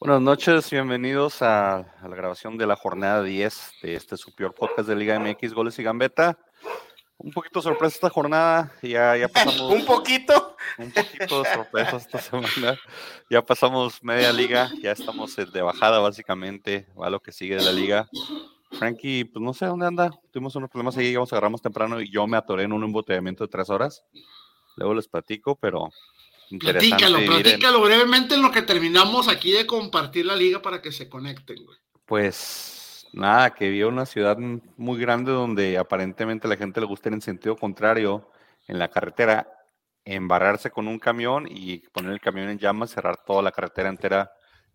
Buenas noches, bienvenidos a, a la grabación de la jornada 10 de este su peor podcast de Liga MX, Goles y Gambeta. Un poquito sorpresa esta jornada, ya, ya pasamos. un poquito. Un poquito de sorpresa esta semana. Ya pasamos media liga, ya estamos de bajada básicamente, va lo que sigue de la liga. Frankie, pues no sé dónde anda, tuvimos unos problemas ahí, llegamos, agarramos temprano y yo me atoré en un embotellamiento de tres horas. Luego les platico, pero Platícalo, en- platícalo brevemente en lo que terminamos aquí de compartir la liga para que se conecten, güey. Pues nada, que vio una ciudad muy grande donde aparentemente la gente le gusta ir en sentido contrario en la carretera, embarrarse con un camión y poner el camión en llamas, cerrar toda la carretera entera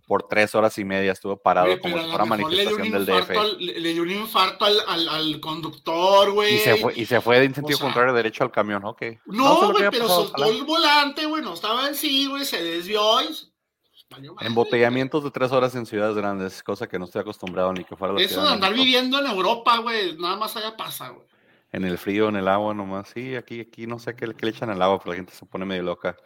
por tres horas y media. Estuvo parado como si fuera manifestación del DF. al- le, le dio un infarto al, al- al conductor, güey. Y se, fue, y se fue en sentido sea, contrario derecho al camión, ok. No, güey, haya pero soltó el volante, güey, no estaba en sí, güey, se desvió y... Embotellamientos de tres horas en ciudades grandes, cosa que no estoy acostumbrado ni que fuera la Eso de de andar México. viviendo en Europa, güey, nada más allá pasa, güey. En el frío, en el agua nomás. Sí, aquí, aquí no sé qué, le- qué le echan al agua, pero la gente se pone medio loca.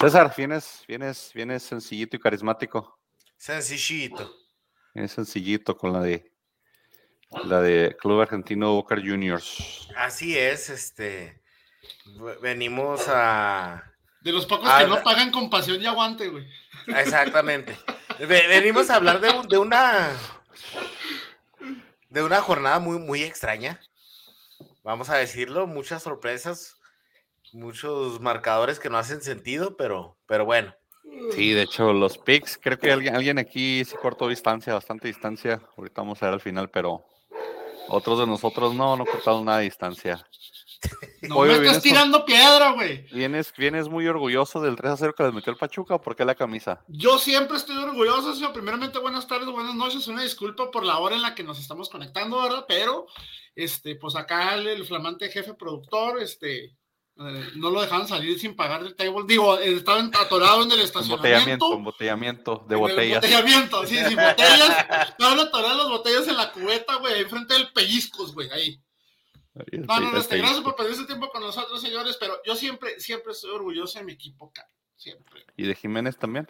César, vienes, vienes, vienes sencillito y carismático. Sencillito. Vienes sencillito con la de la de Club Argentino Boca Juniors. Así es, este. Venimos a. De los pocos que no pagan con pasión y aguante, güey. Exactamente. Ve- Venimos a hablar de, de una. De una jornada muy, muy extraña. Vamos a decirlo, muchas sorpresas, muchos marcadores que no hacen sentido, pero, pero bueno. Sí, de hecho, los picks, creo que alguien, alguien aquí sí cortó distancia, bastante distancia. Ahorita vamos a ver al final, pero otros de nosotros no, no cortamos nada de distancia. No me estás tirando piedra, güey. ¿Vienes, ¿Vienes muy orgulloso del 3 a 0 que les metió el Pachuca o por qué la camisa? Yo siempre estoy orgulloso, señor. Primeramente, buenas tardes, buenas noches. Una disculpa por la hora en la que nos estamos conectando, ¿verdad? Pero, este, pues acá el, el flamante jefe productor, este, no lo dejaban salir sin pagar el table. Digo, eh, estaba atorado en el Embotellamiento, estacionamiento. embotellamiento de en el botellas. Embotellamiento, sí, sí, botellas. Estaban atoradas las botellas en la cubeta, güey, ahí frente del pellizcos, güey, ahí. Ahí, No, no, no, este, gracias por perder ese tiempo con nosotros, señores, pero yo siempre, siempre estoy orgulloso de mi equipo, cara. Siempre. ¿Y de Jiménez también?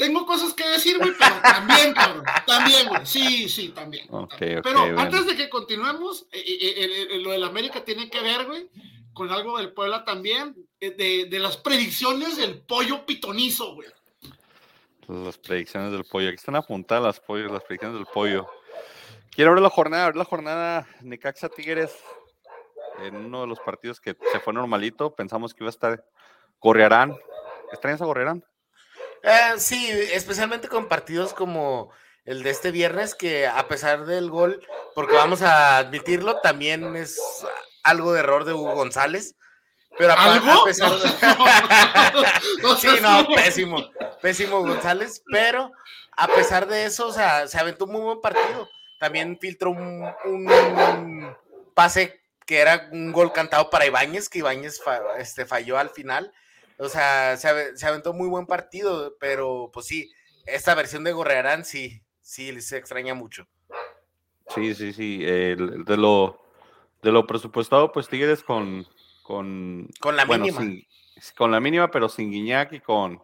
Tengo cosas que decir, güey, pero también, cabrón. También, güey. Sí, sí, también. Ok, también. ok, pero antes de que continuemos, eh, eh, eh, lo del América tiene que ver, güey, con algo del Puebla también, eh, de, de las predicciones del pollo pitonizo, güey. Las predicciones del pollo. Aquí están apuntadas las, pollos, las predicciones del pollo. Quiero ver la jornada, ver la jornada Necaxa Tigres en uno de los partidos que se fue normalito. Pensamos que iba a estar Gorrearán. ¿Extrañas a Gorrearán? Eh, sí, especialmente con partidos como el de este viernes, que a pesar del gol, porque vamos a admitirlo, también es algo de error de Hugo González. Pero ¿Algo? a pesar de... No sí, seas no, mamón. pésimo, pésimo González, pero a pesar de eso, o sea, se aventó un muy buen partido. También filtró un, un pase que era un gol cantado para Ibáñez, que Ibáñez fa- este, falló al final. O sea, se, ave- se aventó muy buen partido, pero pues sí, esta versión de Gorrearán sí, sí se extraña mucho. Sí, sí, sí. de lo de lo presupuestado, pues Tigres con con Con la bueno, mínima. sin- con la mínima, pero sin Guiñac y con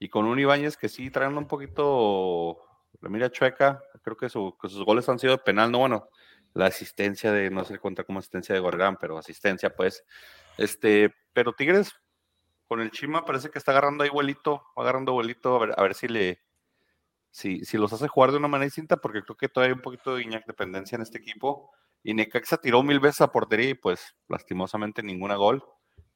y con un Ibáñez que sí traen un poquito la mira chueca. Creo que, su- que sus goles han sido de penal, no bueno, la asistencia de no sé cuenta como asistencia de Gorgán, pero asistencia, pues. Este, pero Tigres con el Chima parece que está agarrando ahí vuelito, agarrando vuelito, a ver, a ver si le si, si los hace jugar de una manera distinta, porque creo que todavía hay un poquito de Guiñac dependencia en este equipo. Y Necaxa tiró mil veces a portería y pues lastimosamente ninguna gol.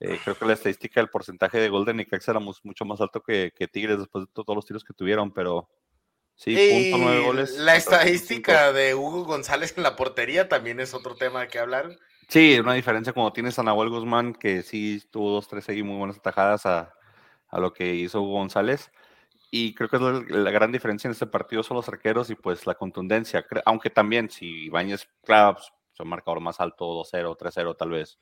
Eh, creo que la estadística del porcentaje de gol de Necaxa era mucho más alto que, que Tigres después de to- todos los tiros que tuvieron, pero sí, Y punto nueve goles. la estadística de Hugo González en la portería también es otro tema que hablar. Sí, una diferencia como tienes a Nahuel Guzmán, que sí tuvo dos, tres ahí muy buenas atajadas a, a lo que hizo Hugo González. Y creo que es la, la gran diferencia en este partido son los arqueros y pues la contundencia. Aunque también, si Ibáñez, claro, pues, es un marcador más alto, 2-0, 3-0 tal vez,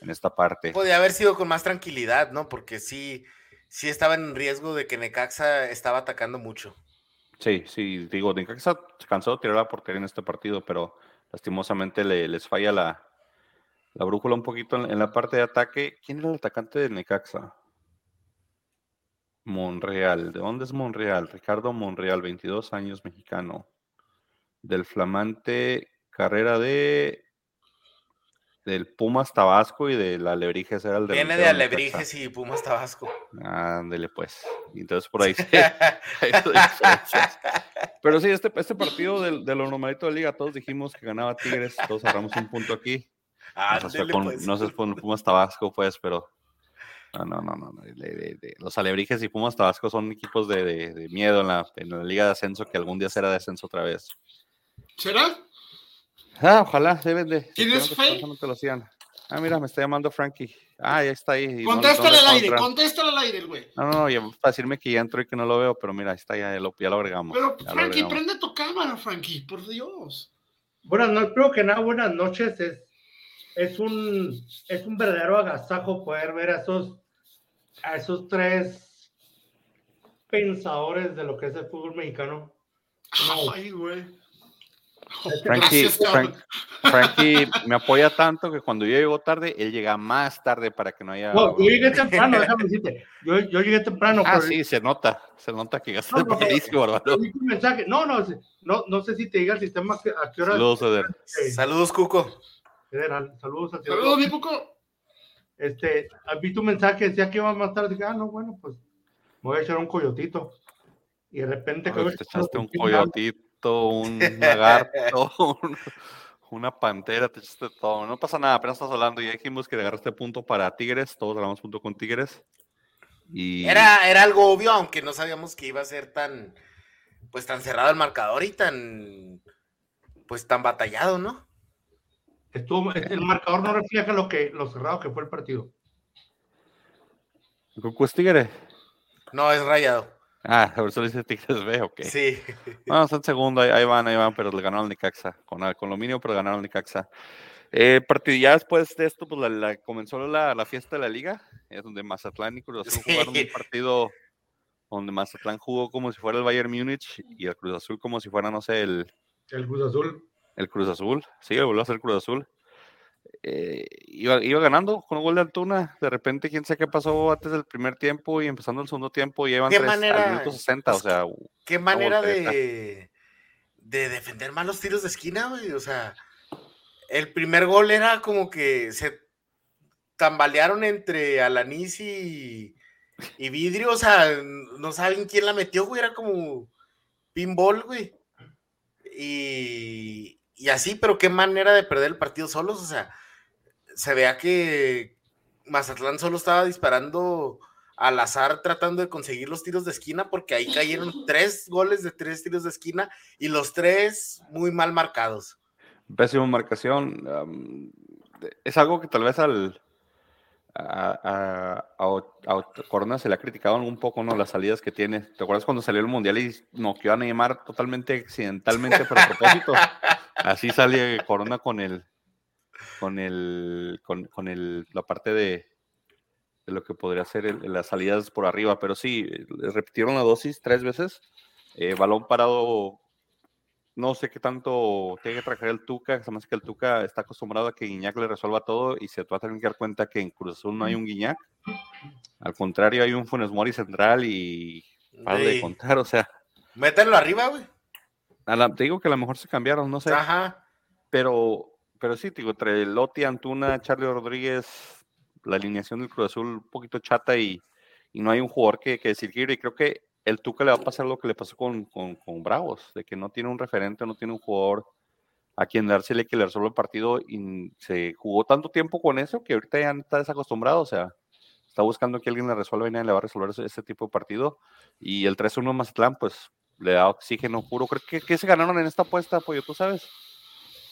en esta parte. Podría haber sido con más tranquilidad, ¿no? Porque sí, sí estaba en riesgo de que Necaxa estaba atacando mucho. Sí, sí, digo, Necaxa se cansó de tirar la portería en este partido, pero lastimosamente le- les falla la, la brújula un poquito en, en la parte de ataque. ¿Quién era el atacante de Necaxa? Monreal. ¿De dónde es Monreal? Ricardo Monreal, 22 años, mexicano. Del flamante carrera de del Pumas Tabasco y de la Alebrijes era el de Viene de Alebrijes y Pumas Tabasco. Ándele pues. Entonces por ahí. Pero sí, este, este partido de, de lo normalito de liga, todos dijimos que ganaba Tigres, todos agarramos un punto aquí. Ándele, con, pues. No sé si con Pumas Tabasco, pues, pero no, no, no, no. de- de- de- los Alebrijes y Pumas Tabasco son equipos de, de- de miedo en la, en la liga de ascenso que algún día será de ascenso otra vez. ¿Será? Ah, ojalá, deben de. ¿Tienes fe? no te lo hacían. Ah, mira, me está llamando Frankie. Ah, ya está ahí. y no- no Contéstale le al aire, contéstale al aire, güey. No, no, no, ya para decirme que ya entró y que no lo veo, pero mira, ahí está, ya, ya lo, ya lo agregamos. Pero, ya Frankie, agregamos. prende tu cámara, Frankie, por Dios. Buenas noches, primero que nada, buenas noches. Es, es, un, es un verdadero agasajo poder ver a esos, a esos tres pensadores de lo que es el fútbol mexicano. No. Ay, güey. Frankie. Frank- Frankie me apoya tanto que cuando yo llego tarde, él llega más tarde para que no haya. No, yo llegué temprano, déjame decirte. Yo, yo llegué temprano. ah, pero- sí, se nota. Se nota que No, gastaste no, no. No, no, no, no sé si te diga el sistema que- a qué hora. Saludos, Eder. eh, Saludos, Cuco. Federal. Saludos a ti. Saludos, mi poco. Este, vi tu mensaje, decía que iba más tarde. Dije, ah, no, bueno, pues me voy a echar un coyotito. Y de repente ver, Te echaste un coyotito. un lagarto, un- una pantera, te echaste todo. No pasa nada, apenas estás hablando. Ya dijimos que agarraste punto para Tigres, todos agarramos punto con Tigres. Y Era, era algo obvio, aunque no sabíamos que iba a ser tan, pues tan cerrado el marcador y tan, pues tan batallado, ¿no? Estuvo, el marcador no refleja lo que lo cerrado que fue el partido. ¿Cucu es Tigre? No, es rayado. Ah, por eso le dice Tigres B, ok. Sí. No, está en segundo, ahí, ahí van, ahí van, pero le ganaron al Necaxa, con, con lo mínimo, pero ganaron al Necaxa. Eh, partido, ya después de esto, pues la, la- comenzó la, la fiesta de la liga, es donde Mazatlán y Cruz Azul Sí. jugaron un partido donde Mazatlán jugó como si fuera el Bayern Múnich y el Cruz Azul como si fuera, no sé, el, El Cruz Azul. El Cruz Azul. Sí, volvió a ser Cruz Azul. Eh, iba, iba ganando con un gol de Altuna. De repente, quién sabe qué pasó antes del primer tiempo y empezando el segundo tiempo, iban ¿Qué tres manera? al minuto 60. O sea, Qué manera de defender mal los tiros de esquina, güey. O sea, el primer gol era como que se tambalearon entre Alanis y, y Vidrio. O sea, no saben quién la metió, güey. Era como pinball, güey. Y, y así, pero qué manera de perder el partido solos. O sea, se vea que Mazatlán solo estaba disparando al azar tratando de conseguir los tiros de esquina porque ahí cayeron tres goles de tres tiros de esquina y los tres muy mal marcados. Pésima marcación. es algo que tal vez al a, a, a a Corona se le ha criticado un poco, ¿no? Las salidas que tiene. ¿Te acuerdas cuando salió el Mundial y noqueó a Neymar totalmente accidentalmente, a propósito? Así sale Corona con el con el con, con el la parte de, de lo que podría ser el- las salidas por arriba, pero sí, repitieron la dosis tres veces. Eh, balón parado no sé qué tanto tiene que trabajar el Tuca, que el Tuca está acostumbrado a que Guiñac le resuelva todo y se va a tener que dar cuenta que en Cruz Azul no hay un Guiñac. Al contrario, hay un Funes Mori central y para de contar, o sea, Métanlo arriba, güey. A la- te digo que a lo mejor se cambiaron, no sé, Ajá. pero, pero sí, te digo, entre Lotti, Antuna, Charlie Rodríguez, la alineación del Cruz Azul un poquito chata y, y no hay un jugador que, que desequilibre. Y creo que el Tuca le va a pasar lo que le pasó con, con, con Bravos, de que no tiene un referente, no tiene un jugador a quien dársele que le resuelva el partido y se jugó tanto tiempo con eso que ahorita ya está desacostumbrado, o sea, está buscando que alguien le resuelva y nadie le va a resolver ese, ese tipo de partido. Y el 3-1 Mazatlán, pues le da oxígeno puro. Creo que, que se ganaron en esta apuesta, Pollo, tú sabes.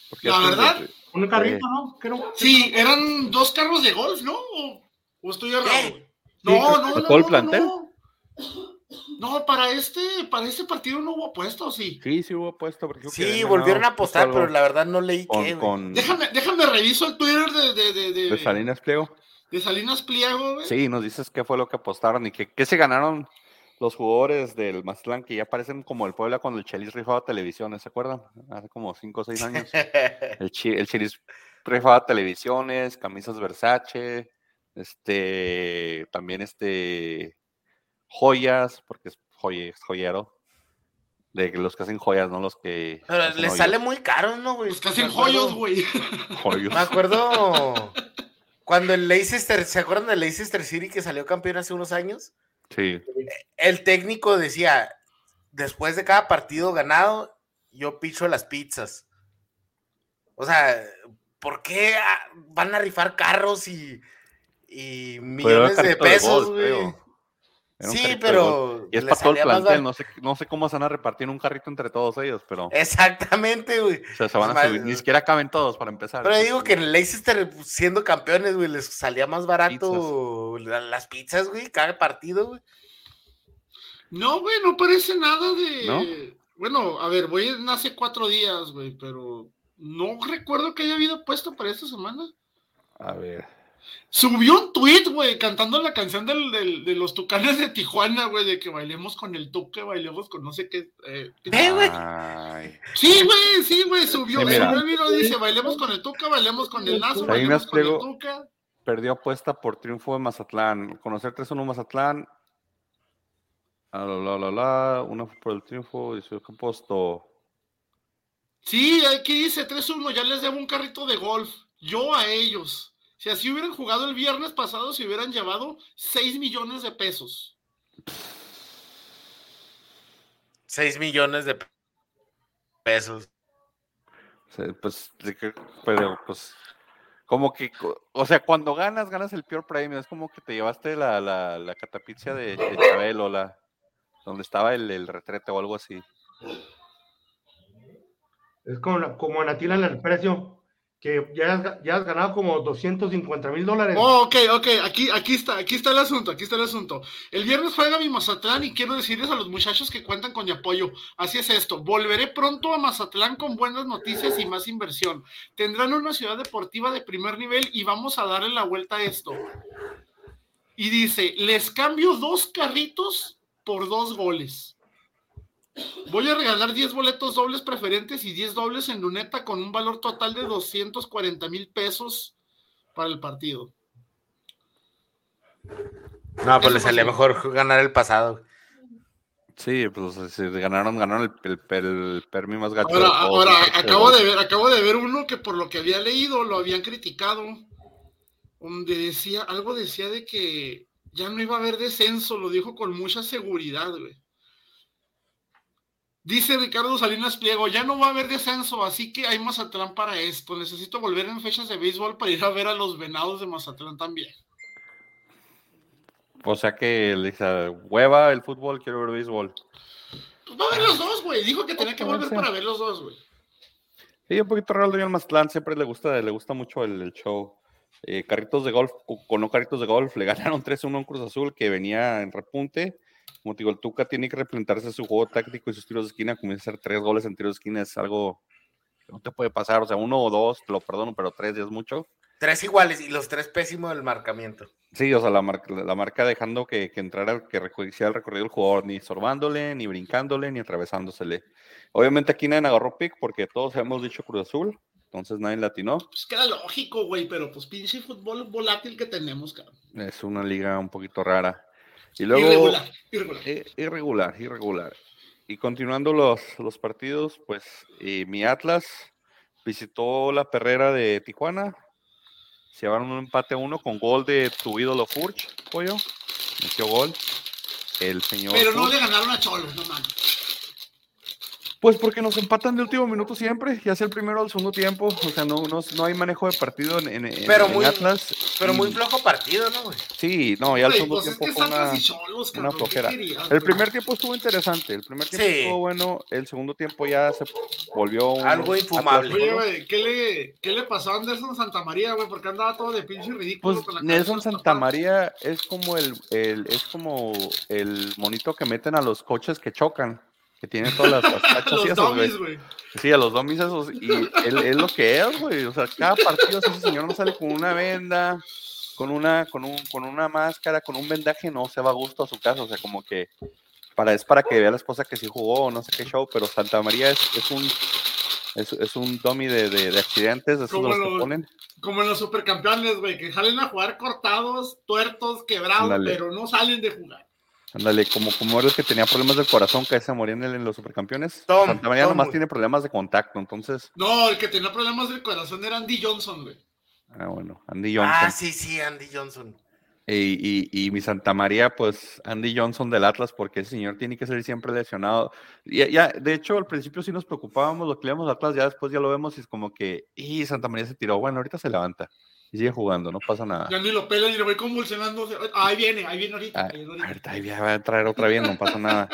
Porque La de- verdad, Un carrito, ¿no? ¿Qué no? Sí, eran dos carros de golf, ¿no? ¿O, o estoy errado? ¿Qué? güey? No, no, no. ¿Tocó el no, plantel? No, No, para este, para este partido no hubo apuesto, sí. Sí, sí hubo puesto. Porque creo que Sí, volvieron a apostar, pero la verdad no leí con, qué, con Déjame, déjame reviso el Twitter de, de, de, de, de Salinas Pliego. de Salinas Pliego, güey. Sí, nos dices qué fue lo que apostaron y que, qué se ganaron los jugadores del Mazatlán que ya parecen como el Puebla cuando el Chelis rifaba televisiones, ¿se acuerdan? Hace como 5 o 6 años. El, Chelis rifaba televisiones, camisas Versace, este, también este, joyas, porque es joye- joyero. De los que hacen joyas, no los que. Pero hacen le hoyos. sale muy caro, ¿no, güey? Pues casi Me en acuerdo- joyos, güey. Joyos. Me acuerdo cuando el Leicester, ¿se acuerdan del Leicester City que salió campeón hace unos años? Sí. El técnico decía, después de cada partido ganado, yo picho las pizzas. O sea, ¿por qué ah, van a rifar carros y, y millones de pesos, güey? Era Sí, pero Y es para todo el plantel, no sé, no sé cómo se van a repartir un carrito entre todos ellos, pero Exactamente, güey. o sea, se van a Más- subir, ni siquiera caben todos para empezar. Pero digo que en el Leicester, siendo campeones, güey, les salía más barato la- las pizzas, güey, cada partido, güey. No, güey, no parece nada de. ¿No? Bueno, a ver, voy en hace cuatro días, güey, pero no recuerdo que haya habido puesto para esta semana. A ver. Subió un tweet, güey, cantando la canción del, del- de los tucanes de Tijuana, güey, de que bailemos con el tuque, bailemos con no sé qué. eh, Eh, güey. Ay. Sí, güey, sí, güey, subió. Sí, mira. subió el video, dice, bailemos con el tuca, bailemos con el lazo, me bailemos con el tuca. Perdió apuesta por triunfo de Mazatlán. Conocer 3-1 Mazatlán. La, la, la, la. Una fue por el triunfo. Dice que apostó. Sí, aquí dice 3-1, ya les debo un carrito de golf. Yo a ellos. Si así hubieran jugado el viernes pasado, se hubieran llevado 6 millones de pesos. 6 millones de pesos. Pues, pero pues, como que, o sea, cuando ganas, ganas el peor premio. Es como que te llevaste la, la, la catapixia de, de Chabelo, la, donde estaba el, el retrete o algo así. Es como, como en Atila el precio, que ya has, ya has ganado como 250 mil dólares. Oh, ok, ok, aquí, aquí está, aquí está el asunto, aquí está el asunto. El viernes juega mi Mazatlán y quiero decirles a los muchachos que cuentan con mi apoyo. Así es esto, volveré pronto a Mazatlán con buenas noticias y más inversión. Tendrán una ciudad deportiva de primer nivel y vamos a darle la vuelta a esto. Y dice, les cambio dos carritos por dos goles. Voy a regalar 10 boletos dobles preferentes y 10 dobles en luneta con un valor total de 240 mil pesos para el partido. No, pues le salía mejor ganar el pasado. Sí, pues se ganaron, ganaron el, el, el premio más gacho. Ahora, ahora acabo de ver, acabo de ver uno que por lo que había leído lo habían criticado, donde decía, algo decía de que ya no iba a haber descenso, lo dijo con mucha seguridad, güey. Dice Ricardo Salinas Pliego, ya no va a haber descenso, así que hay Mazatlán para esto. Necesito volver en fechas de béisbol para ir a ver a los venados de Mazatlán también. O sea que le dice, hueva el fútbol, quiero ver béisbol. Pues va a ver los dos, güey. Dijo que tenía que volver para ver los dos, güey. Sí, un poquito raro el Mazatlán, siempre le gusta, le gusta mucho el, el show. Eh, carritos de golf, o con no carritos de golf, le ganaron 3-1 a un Cruz Azul que venía en repunte. Como te digo, el Tuca tiene que replantarse su juego táctico y sus tiros de esquina. Comienza a hacer tres goles en tiros de esquina, es algo que no te puede pasar. O sea, uno o dos, te lo perdono, pero tres ya es mucho. Tres iguales y los tres pésimos del marcamiento. Sí, o sea, la marca, la marca dejando que, que entrara, que hiciera el recorrido del jugador, ni sorbándole, ni brincándole, ni atravesándosele. Obviamente aquí nadie agarró pick porque todos hemos dicho Cruz Azul, entonces nadie latinó. Pues queda lógico, güey, pero pues pinche fútbol volátil que tenemos, cabrón. Es una liga un poquito rara. Y luego, Irregular, irregular. eh, irregular, irregular. Y continuando los, los partidos, pues eh, mi Atlas visitó la perrera de Tijuana. Se llevaron un empate a uno con gol de tu ídolo Furch, pollo. Metió gol. El señor. Pero no Furch. le ganaron a Cholos, no mames. Pues porque nos empatan de último minuto siempre, ya sea el primero o el segundo tiempo. O sea, no, no, no hay manejo de partido en, en- Pero en muy- Atlas. Pero muy flojo partido, ¿no, güey? Sí, no, ya el Güey, segundo pues tiempo fue una, Cholos, una cabrón, ¿qué flojera. querías, El primer tiempo estuvo interesante, el primer tiempo Sí. estuvo bueno, el segundo tiempo ya se volvió un Algo infumable. Oye, solo. güey, ¿qué le, ¿qué le pasó a Anderson Santamaría, güey? Porque andaba todo de pinche ridículo. Pues con la Nelson cabeza Santa tapada. María es como el, el- es como el monito que meten a los coches que chocan, que tiene todas las, tachas y Los esos, güey. dummies, güey. Sí, a los domis esos. Y él es lo que es, güey. O sea, cada partido así, ese señor no sale con una venda, con una, con un, con una máscara, con un vendaje, no se va a gusto a su casa. O sea, como que para, es para que vea la esposa que sí jugó o no sé qué show, pero Santa María es, es un es, es un dummy de, de, de accidentes, de esos Como los que ponen. Como en los supercampeones, güey, que salen a jugar cortados, tuertos, quebrados, pero no salen de jugar. Ándale, como, como era el que tenía problemas del corazón, que se moría en, el- en los supercampeones. Tom, Santa María Tom, nomás güey. tiene problemas de contacto, entonces. No, el que tenía problemas del corazón era Andy Johnson, güey. Ah, bueno, Andy Johnson. Ah, sí, sí, Andy Johnson. Y, y- y mi Santa María, pues Andy Johnson del Atlas, porque ese señor tiene que salir siempre lesionado. Y ya, de hecho, al principio sí nos preocupábamos, lo que le íbamos a Atlas, ya después ya lo vemos y es como que, y Santa María se tiró. Bueno, ahorita se levanta y sigue jugando, no pasa nada. Ya ni lo pelan y lo voy convulsionando. Ahí viene, ahí viene ahorita. Ah, ahí viene ahorita. ahorita ahí va a traer otra vez, no pasa nada.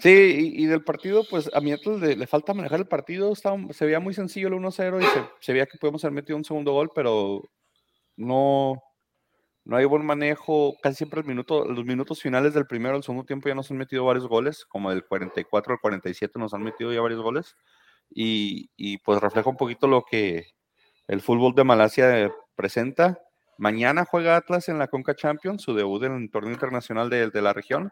Sí, y, y del partido, pues a mi le, le falta manejar el partido. Estaba, se veía muy sencillo el 1-0 y se, se veía que podíamos haber metido un segundo gol, pero no, no hay buen manejo. Casi siempre el minuto, los minutos finales del primero al segundo tiempo ya nos han metido varios goles, como del 44 al 47 nos han metido ya varios goles. Y, y pues refleja un poquito lo que el fútbol de Malasia presenta. Mañana juega Atlas en la Conca Champions, su debut en el torneo internacional de, de la región,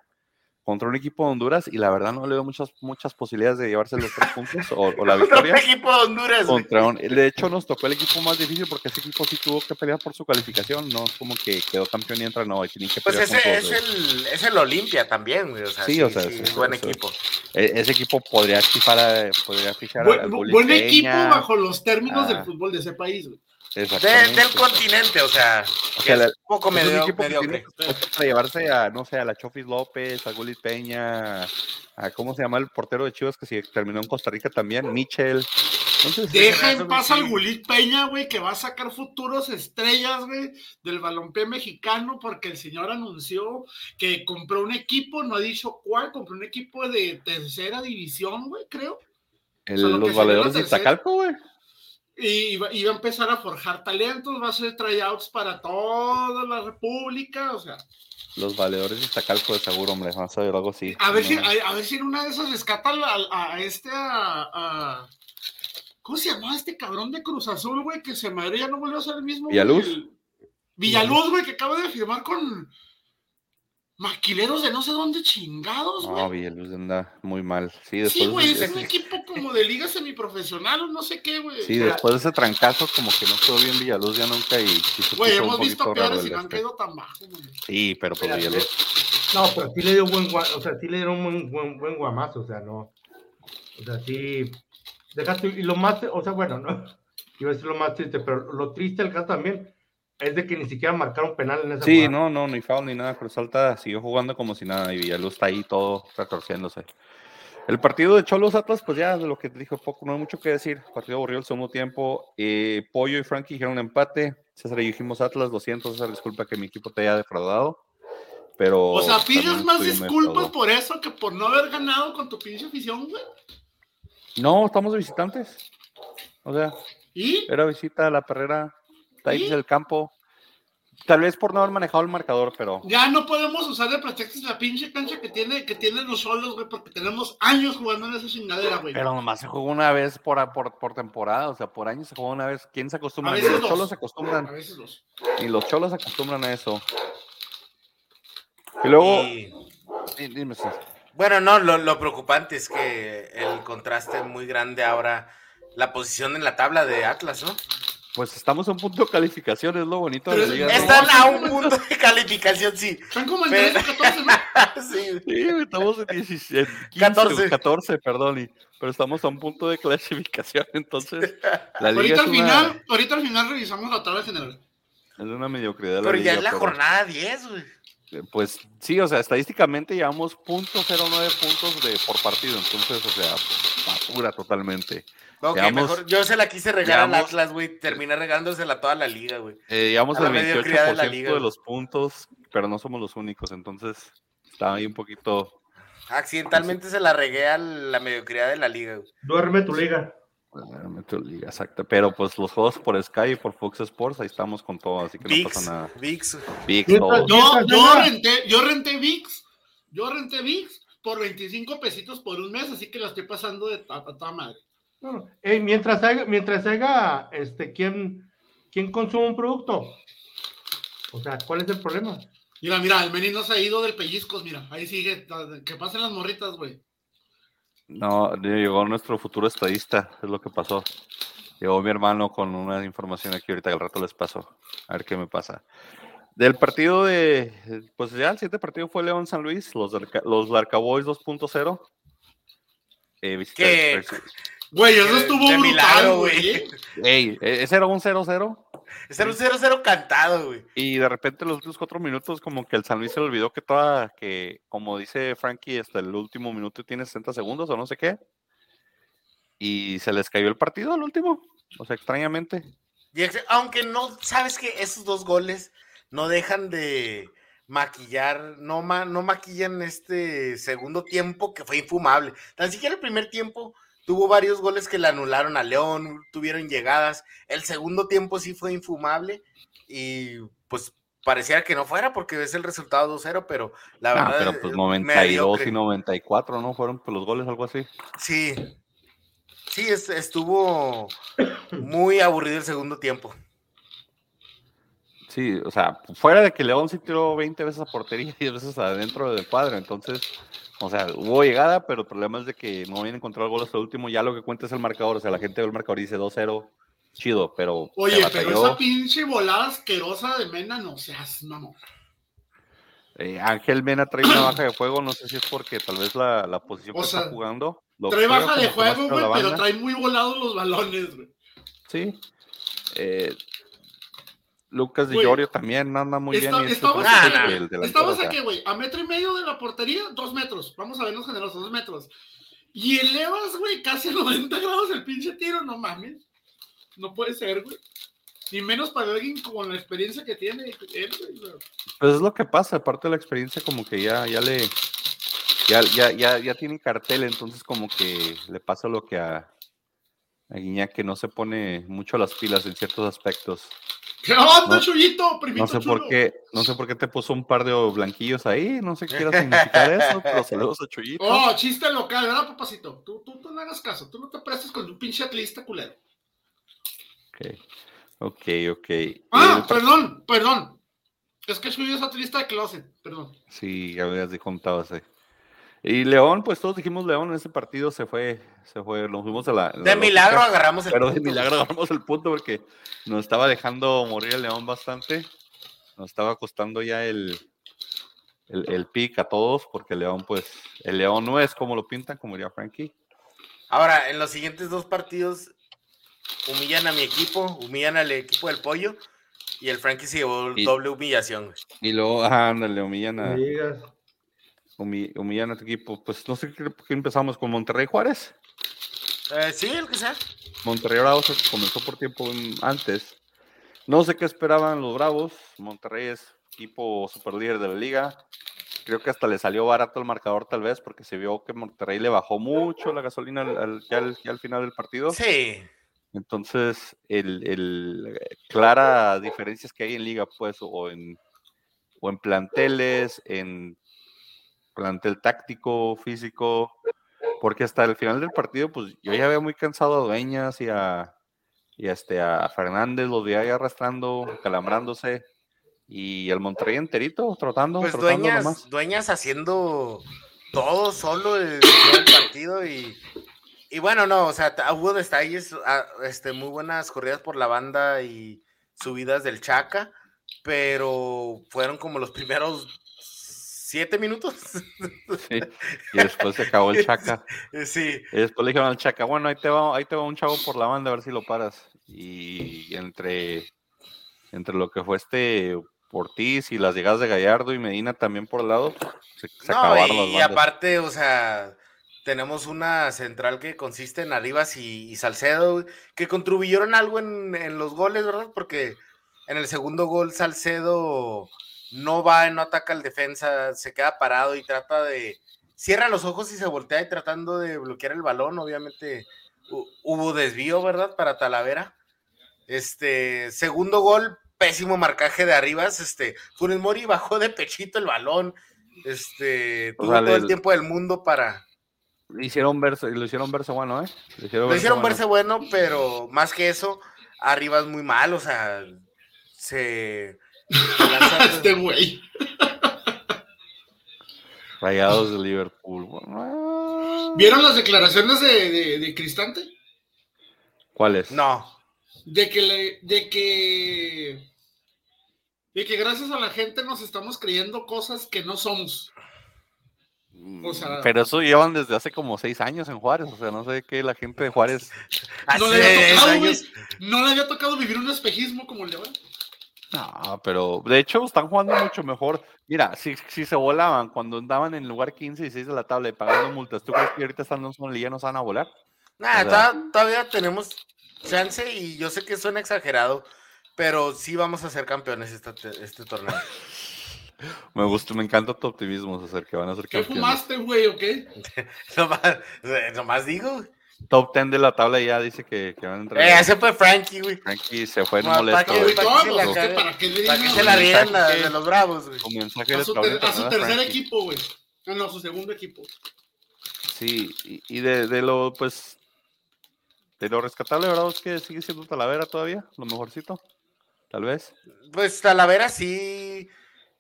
contra un equipo de Honduras, y la verdad no le veo muchas, muchas posibilidades de llevarse los tres puntos o, o la Otro victoria. equipo de Honduras, güey. Contra un- de hecho, nos tocó el equipo más difícil porque ese equipo sí tuvo que pelear por su calificación, no es como que quedó campeón y entra, no, y tienen que Pues pelear ese con es el, es el Olimpia también, güey. O sea, Sí, sí, o sea, sí, es sí, buen eso- equipo. E- Ese equipo podría fichar, a- podría fichar Buen, al buen equipo bajo los términos Ah. del fútbol de ese país, güey. De- del continente, o sea, O que sea, es la- un poco Es un medio, mediocre. cosas para llevarse a, no sé, a la Chofis López, a Gullit Peña, a, ¿cómo se llama el portero de Chivas que se terminó en Costa Rica también? Michel. Entonces, Deja en paz al. Gulit Peña, güey, que va a sacar futuros estrellas, güey, del balompié mexicano, porque el señor anunció que compró un equipo, no ha dicho cuál, compró un equipo de tercera división, güey, creo. el- o sea, lo que los valedores de. Iztacalco, güey. Y iba, iba a empezar a forjar talentos, va a hacer tryouts para toda la República, o sea, Los valedores de Iztacalco, de seguro, hombre, vas a ver algo así. a ver, si, a, a ver si en una de esas rescata a, a este, a, a- ¿Cómo se llamaba este cabrón de Cruz Azul, güey? Que se madre ya no volvió a ser el mismo. güey, ¿Villaluz? el- Villaluz, güey, que acaba de firmar con maquileros de no sé dónde chingados, güey. No, Villaluz anda muy mal. Sí, sí, después, güey, de, es ese- un equipo como de liga semiprofesional o no sé qué, güey. sí, después de ese trancazo, como que no quedó bien Villaluz ya nunca y sí se Güey, puso un hemos visto poquito raro peores y el no han este. caído tan bajo, güey. Sí, pero pues Mira, Villaluz. No, pero sí le dio buen o sea, sí le dieron un buen, buen, buen guamazo, o sea, no. O sea, sí. Dejaste, y lo más, o sea, bueno, no. Iba a decir lo más triste, pero lo triste del caso también es de que ni siquiera marcaron penal en esa Sí, jugada. no, no, ni foul ni nada. Cruz Alta siguió jugando como si nada y Villaluz está ahí todo retorciéndose. El partido de Cholos Atlas, pues ya de lo que te dijo poco, no hay mucho que decir. Partido aburrido el segundo tiempo. Eh, Pollo y Frankie dijeron empate. César y yo dijimos Atlas 200. César, disculpa que mi equipo te haya defraudado. Pero. O sea, pides más disculpas por eso que por no haber ganado con tu pinche afición, güey. No, estamos de visitantes. O sea, ¿Y? era visita a la perrera. ¿Y? del campo. Tal vez por no haber manejado el marcador, pero. Ya no podemos usar de pretexto la pinche cancha que tiene que tienen los solos, güey, porque tenemos años jugando en esa chingadera, güey. Pero nomás se jugó una vez por, por, por temporada, o sea, por año se jugó una vez. ¿Quién se acostumbra? A veces los dos. cholos se A acostumbran, veces los. cholos se acostumbran a eso. Y luego, Y- di- dime, César. Bueno, no, lo, lo preocupante es que el contraste muy grande ahora, la posición en la tabla de Atlas, ¿no? Pues estamos a un punto de calificación, es lo bonito de la liga. Están a un punto de calificación, sí. Están como en Pero- 13 o 14, ¿no? sí. Estamos en 16, en 15, 14. 14, perdón, y- pero estamos a un punto de clasificación, entonces la liga Ahorita es al una, final, ahorita al final revisamos la tabla general. es una mediocridad. la Pero ya liga, es la pero- jornada 10, güey. Eh, Pues sí, o sea, estadísticamente llevamos .09 puntos de, por partido, entonces, o sea, basura totalmente. Ok, Llevamos- mejor. Yo se la quise regalar al Atlas, güey. Terminé regándosela a toda la liga, güey. Eh, llevamos A la el mediocridad de 28% la de, liga, güey. los puntos, pero no somos los únicos, entonces está ahí un poquito... Accidentalmente se la regué a la mediocridad de la liga, güey. Duerme tu liga. bueno, Metro Liga, Exacto, pero pues los juegos por Sky y por Fox Sports, ahí estamos con todo, así que no pasa nada. VIX. VIX. Yo, renté, yo renté VIX, yo renté VIX por 25 pesitos por un mes, así que la estoy pasando de a, a toda madre. No, eh, mientras haya, mientras haya, este, ¿quién, ¿quién consume un producto? O sea, ¿cuál es el problema? Mira, mira, el Meni no se ha ido del pellizcos, mira, ahí sigue, que pasen las morritas, güey. No, llegó nuestro futuro estadista, es lo que pasó. Llegó mi hermano con una información aquí ahorita que al rato les paso. A ver qué me pasa. Del partido de, pues ya el siguiente partido fue León San Luis, los, los Larcaboys 2.0. Eh, Que- Güey, eso estuvo de brutal, güey. Ey, e- ese era un 0-0 Ese era un 0-0 cantado, güey. y de repente los últimos cuatro minutos como que el San Luis se le olvidó que toda, que como dice Frankie, hasta el último minuto tiene 60 segundos o no sé qué. Y se les cayó el partido al último, o sea, extrañamente. Y ex- aunque no, sabes que esos dos goles no dejan de maquillar, no, ma- no maquillan este segundo tiempo que fue infumable. Tan siquiera el primer tiempo tuvo varios goles que le anularon a León, tuvieron llegadas. El segundo tiempo sí fue infumable y pues pareciera que no fuera porque es el resultado 2-0, pero la Ah, verdad. pero pues eh, 92 mediocre. y 94, ¿no? Fueron pues, los goles, algo así. Sí. Sí, es- estuvo muy aburrido el segundo tiempo. Sí, o sea, fuera de que León sí tiró 20 veces a portería y 10 veces adentro del cuadro, entonces, o sea, hubo llegada, pero el problema es de que no habían encontrado el gol hasta el último, ya lo que cuenta es el marcador, o sea, la gente ve el marcador y dice 2-0, chido, pero Oye, pero esa pinche volada asquerosa de Mena, no seas, mamón. Eh, Ángel Mena trae una baja de fuego, no sé si es porque tal vez la, la posición O que está jugando. Trae baja de juego, güey, pero trae muy volados los balones, güey. Sí. Eh, Lucas Di Llorio también anda muy Está- bien. estamos aquí, el güey. Estamos aquí, a metro y medio de la portería, dos metros. Vamos a vernos generosos, dos metros. Y elevas, güey, casi a 90 grados el pinche tiro, no mames. No puede ser, güey. Ni menos para alguien con la experiencia que tiene él, güey. Pues es lo que pasa, aparte de la experiencia, como que ya, ya le. Ya, ya, ya, ya tiene cartel, entonces como que le pasa lo que a, a Guiñac, que no se pone mucho las pilas en ciertos aspectos. ¿Qué onda, No- Chuyito? No sé chulo. por qué, no sé por qué te puso un par de blanquillos ahí, no sé qué quiera significar eso, pero saludos a Chuyito. Oh, chiste local, ¿verdad, papacito? Tú, tú, tú no hagas caso, tú no te prestes con un pinche atlista culero. Ok, ok, ok. Ah, el par- perdón, perdón. Es que Chuy es atlista de closet, perdón. Sí, ya habías contado ese. Y León, pues todos dijimos León en ese partido se fue, se fue, nos fuimos a la. la De lógica, milagro agarramos el Pero de punto, milagro agarramos el punto porque nos estaba dejando morir el León bastante. Nos estaba costando ya el, el, el pick a todos porque el León, pues, el León no es como lo pintan, como diría Frankie. Ahora, en los siguientes dos partidos, humillan a mi equipo, humillan al equipo del pollo y el Frankie se llevó Y- doble humillación. Y luego, ándale, humillan a, digas. Humi- humillan a tu equipo. Pues no sé qué, qué empezamos con Monterrey Juárez. Eh, sí, el que sea. Monterrey Bravos comenzó por tiempo antes. No sé qué esperaban los Bravos. Monterrey es equipo super líder de la liga. Creo que hasta le salió barato el marcador tal vez porque se vio que Monterrey le bajó mucho la gasolina al- al- ya, al, ya al final del partido. Sí. Entonces, el, el- clara diferencias que hay en liga, pues, o en, o en planteles, en plantel táctico, físico, porque hasta el final del partido, pues yo ya veo muy cansado a Dueñas y a, y este, a Fernández, los veía ahí arrastrando, calambrándose, y el Monterrey enterito, trotando, Pues trotando dueñas, nomás. dueñas haciendo todo solo el, todo el partido y, y bueno, no, o sea, hubo detalles, ah, este, muy buenas corridas por la banda y subidas del Chaca, pero fueron como los primeros siete minutos. Sí, y después se acabó el chaca. sí, Y después le dijeron al Chaca, bueno, ahí te va, ahí te va un chavo por la banda a ver si lo paras. Y entre, entre lo que fue este Ortiz y las llegadas de Gallardo y Medina también por el lado, se, se no, acabaron las y, y bandas. aparte, o sea, tenemos una central que consiste en Arribas y, y Salcedo, que contribuyeron algo en, en los goles, ¿verdad? Porque en el segundo gol Salcedo no va, no ataca al defensa, se queda parado y trata de... Cierra los ojos y se voltea y tratando de bloquear el balón, obviamente hu- hubo desvío, ¿verdad? Para Talavera. Este, segundo gol, pésimo marcaje de Arribas, este, Funes Mori bajó de pechito el balón, este, tuvo todo el tiempo del mundo para... Hicieron verse, lo hicieron verse bueno, ¿eh? Hicieron Lo hicieron bueno. verse bueno, pero más que eso, Arribas muy mal, o sea, se... Este güey. Rayados de Liverpool. Bueno, ¿Vieron las declaraciones de, de, de Cristante? ¿Cuáles? No, De que le, de que Y que gracias a la gente nos estamos creyendo cosas que no somos. O sea- Pero eso llevan desde hace como seis años en Juárez. O sea, no sé qué la gente de Juárez. No le había tocado. No le había tocado vivir un espejismo como el de ahora. No, pero de hecho están jugando mucho mejor. Mira, si, si se volaban cuando andaban en lugar 15 y 16 de la tabla y pagando multas, ¿tú crees que ahorita estando en zona liga no se van a volar? Nah, O sea- toda- todavía tenemos chance y yo sé que suena exagerado, pero sí vamos a ser campeones esta te- este torneo. Me gusta, me encanta tu optimismo, que van a ser ¿Qué campeones. fumaste, güey, o qué? nomás, nomás digo. Top 10 de la tabla ya dice que, que van a entrar. Eh, ese fue Frankie, güey. Frankie se fue No, molesto. ataque, güey. ¿para No, se la que para qué le Para que se la de los bravos, güey. Mensaje A de su, tableta, ter- a su ¿verdad, tercer Frankie? equipo, güey. Ah, no, a su segundo equipo. Sí, y, y de, de lo, pues, de lo rescatable, ¿verdad? Es que sigue siendo Talavera todavía, lo mejorcito, tal vez. Pues Talavera sí.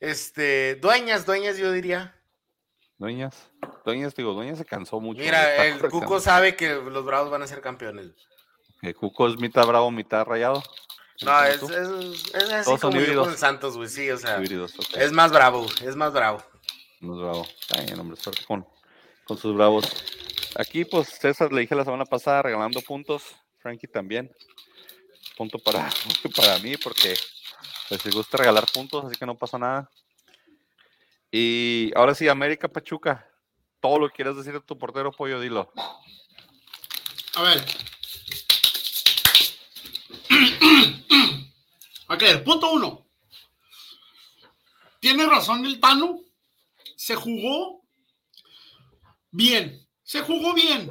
Este, dueñas, dueñas, yo diría. Dueñas, Dueñas, digo, Dueñas se cansó mucho. Mira, el. Cuco sabe que los bravos van a ser campeones. Eh, Cuco es mitad bravo, mitad rayado. No, ¿Como es, es, es así Todos son como yo híbridos. con el Santos, güey, sí, o sea. Híbridos. Es más bravo, es más bravo. Es bravo. Bien, hombre, suerte con, con sus bravos. Aquí, pues, César le dije la semana pasada regalando puntos. Frankie también. Punto para, para mí, porque pues le gusta regalar puntos, así que no pasa nada. Y ahora sí, América Pachuca. Todo lo que quieras decir de tu portero, pollo, dilo. A ver. ok, punto uno. Tiene razón el Tano. Se jugó bien. Se jugó bien.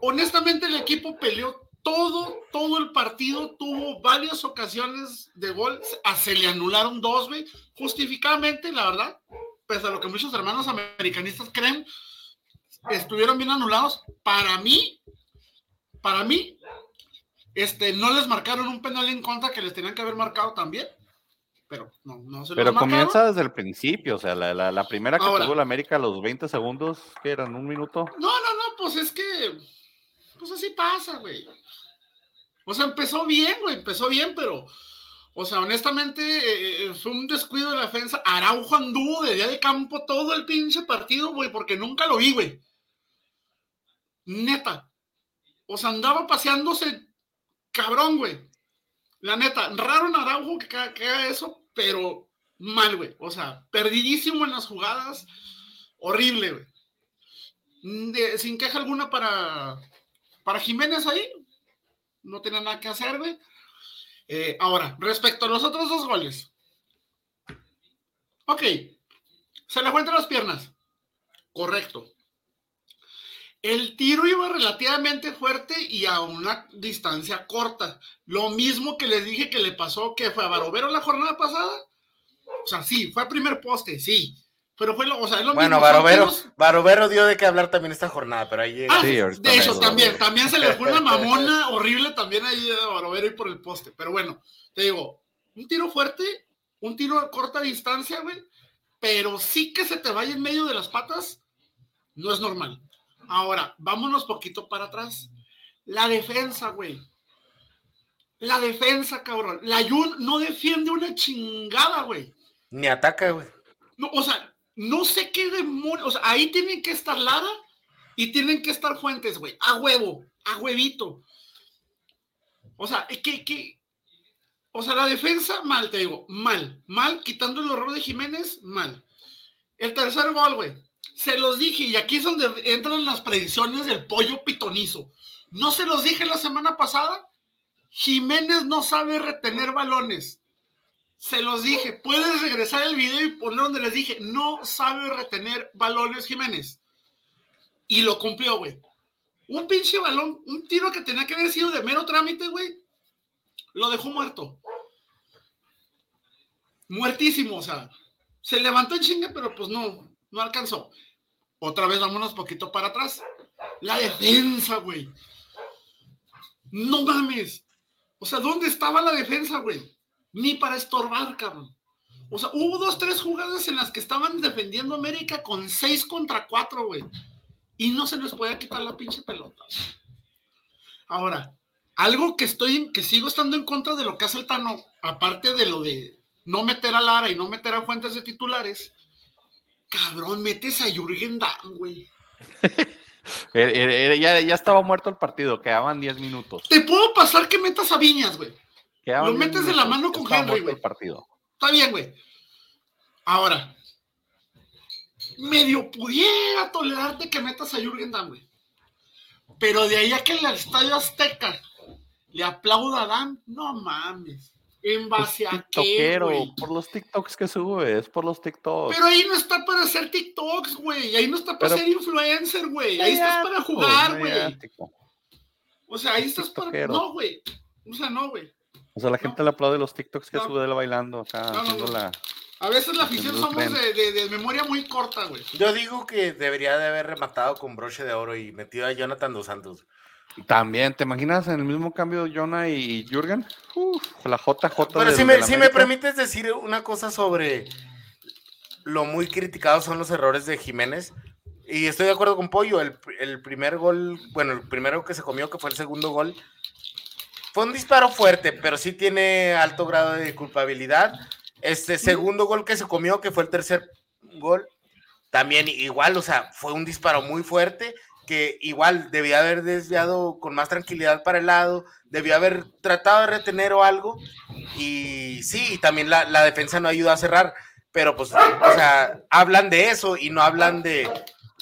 Honestamente, el equipo peleó todo, todo el partido. Tuvo varias ocasiones de gol. A- Se le anularon dos, güey. Justificadamente, la verdad. Pese a lo que muchos hermanos americanistas creen, estuvieron bien anulados. Para mí, para mí, este, no les marcaron un penal en contra que les tenían que haber marcado también. Pero no, no se Pero los comienza desde el principio, o sea, la, la- la primera que Ahora. tuvo el América a los 20 segundos, que eran un minuto. No, no, no, pues es que, pues así pasa, güey. O sea, empezó bien, güey, empezó bien, pero, o sea, honestamente, eh, eh, fue un descuido de la defensa. Araujo anduvo de día de campo todo el pinche partido, güey, porque nunca lo vi, güey. Neta. O sea, andaba paseándose cabrón, güey. La neta, raro en Araujo que, que haga eso, pero mal, güey. O sea, perdidísimo en las jugadas. Horrible, güey. Mm, sin queja alguna para, para Jiménez ahí. No tiene nada que hacer, güey. Eh, ahora, respecto a los otros dos goles. Ok. Se le fue entre las piernas. Correcto. El tiro iba relativamente fuerte y a una distancia corta. Lo mismo que les dije que le pasó que fue a Barovero la jornada pasada. O sea, sí, fue a primer poste, sí. Pero fue lo, o sea, es lo Bueno, mismo. Barovero, Barovero dio de qué hablar también esta jornada, pero ahí llega. Ah, Sí, de hecho, vamos. también, también se le fue una mamona horrible también ahí a Barovero y por el poste. Pero bueno, te digo, un tiro fuerte, un tiro a corta distancia, güey, pero sí que se te vaya en medio de las patas, no es normal. Ahora, vámonos poquito para atrás. La defensa, güey. La defensa, cabrón. La Jun no defiende una chingada, güey. Ni ataca, güey. No, o sea, no sé qué demonios. O sea, ahí tienen que estar Lara y tienen que estar Fuentes, güey. A huevo, a huevito. O sea, que, que. O sea, la defensa, mal, te digo, mal. Mal, quitando el horror de Jiménez, mal. El tercer gol, güey. Se los dije, y aquí es donde entran las predicciones del pollo pitonizo. No se los dije la semana pasada. Jiménez no sabe retener balones. Se los dije, puedes regresar el video y poner donde les dije, no sabe retener balones Jiménez. Y lo cumplió, güey. Un pinche balón, un tiro que tenía que haber sido de mero trámite, güey. Lo dejó muerto. Muertísimo, o sea. Se levantó en chinga, pero pues no, no alcanzó. Otra vez vámonos poquito para atrás. La defensa, güey. No mames. O sea, ¿dónde estaba la defensa, güey? Ni para estorbar, cabrón. O sea, hubo dos, tres jugadas en las que estaban defendiendo América con seis contra cuatro, güey. Y no se les podía quitar la pinche pelota. Ahora, algo que estoy, que sigo estando en contra de lo que hace el Tano, aparte de lo de no meter a Lara y no meter a Fuentes de titulares, cabrón, metes a Jürgen Damm, güey. Ya, ya estaba muerto el partido, quedaban 10 minutos. Te puedo pasar que metas a Viñas, güey. Quedaban Lo 10 metes de la mano con Henry, güey. Está bien, güey. Ahora, medio pudiera tolerarte que metas a Jürgen Damm, güey. Pero de ahí a que en el Estadio Azteca le aplauda a Dan, no mames. ¿En base a qué, güey? por los TikToks que subes, por los TikToks. Pero ahí no está para hacer TikToks, güey. Ahí no está para Pero- ser influencer, güey. Ahí estás para jugar, güey. O sea, ahí estás para. No, güey. O sea, no, güey. O sea, la gente le aplaude los TikToks que No. sube él bailando acá, No, no, haciendo no. la... A veces la afición somos de, de- de memoria muy corta, güey. Yo digo que debería de haber rematado con broche de oro y metido a Jonathan dos Santos. También, ¿te imaginas en el mismo cambio Jonah y Jürgen? Uf, la JJ Pero si me, si me permites decir una cosa sobre lo muy criticados son los errores de Jiménez. Y estoy de acuerdo con Pollo. El, el primer gol, bueno, el primero que se comió, que fue el segundo gol, fue un disparo fuerte, pero sí tiene alto grado de culpabilidad. Este segundo gol que se comió, que fue el tercer gol, también igual, o sea, fue un disparo muy fuerte que igual debía haber desviado con más tranquilidad para el lado, debió haber tratado de retener o algo. Y sí, también la, la defensa no ayudó a cerrar, pero pues, o sea, hablan de eso y no hablan de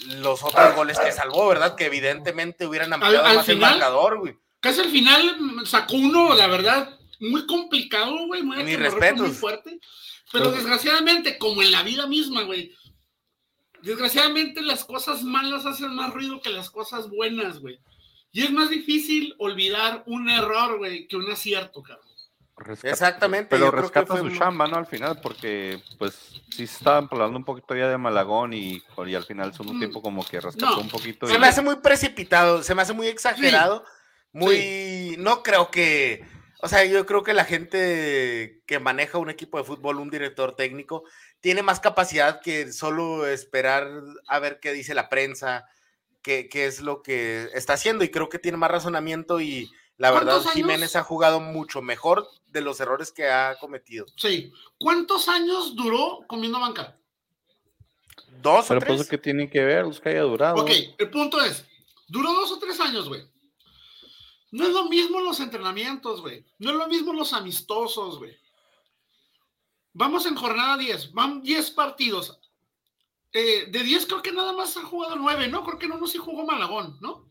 los otros goles que salvó, ¿verdad? Que evidentemente hubieran ampliado al más el marcador, güey. Casi al final sacó uno, la verdad, muy complicado, güey. Muy, muy fuerte. Pero desgraciadamente, como en la vida misma, güey. Desgraciadamente las cosas malas hacen más ruido que las cosas buenas, güey. Y es más difícil olvidar un error, güey, que un acierto, cabrón. Rescata- Exactamente, Pero rescata su muy- chamba, ¿no? Al final, porque pues sí estaban hablando un poquito ya de Malagón y, y al final segundo Mm. tiempo como que rescató No, un poquito. Se y- me hace muy precipitado, se me hace muy exagerado, muy... No creo que... O sea, yo creo que la gente que maneja un equipo de fútbol, un director técnico, tiene más capacidad que solo esperar a ver qué dice la prensa, qué, qué es lo que está haciendo, y creo que tiene más razonamiento y la verdad. Jiménez ha jugado mucho mejor de los errores que ha cometido. Sí. ¿Cuántos años duró comiendo banca? ¿Dos o Pero pues tres? eso que tiene que ver, los que haya durado. Ok, el punto es, duró dos o tres años, güey. No es lo mismo los entrenamientos, güey. No es lo mismo los amistosos, güey. Vamos en jornada 10, van 10 partidos. Eh, de 10 creo que nada más ha jugado 9, ¿no? Creo que no, no sí jugó Malagón, ¿no?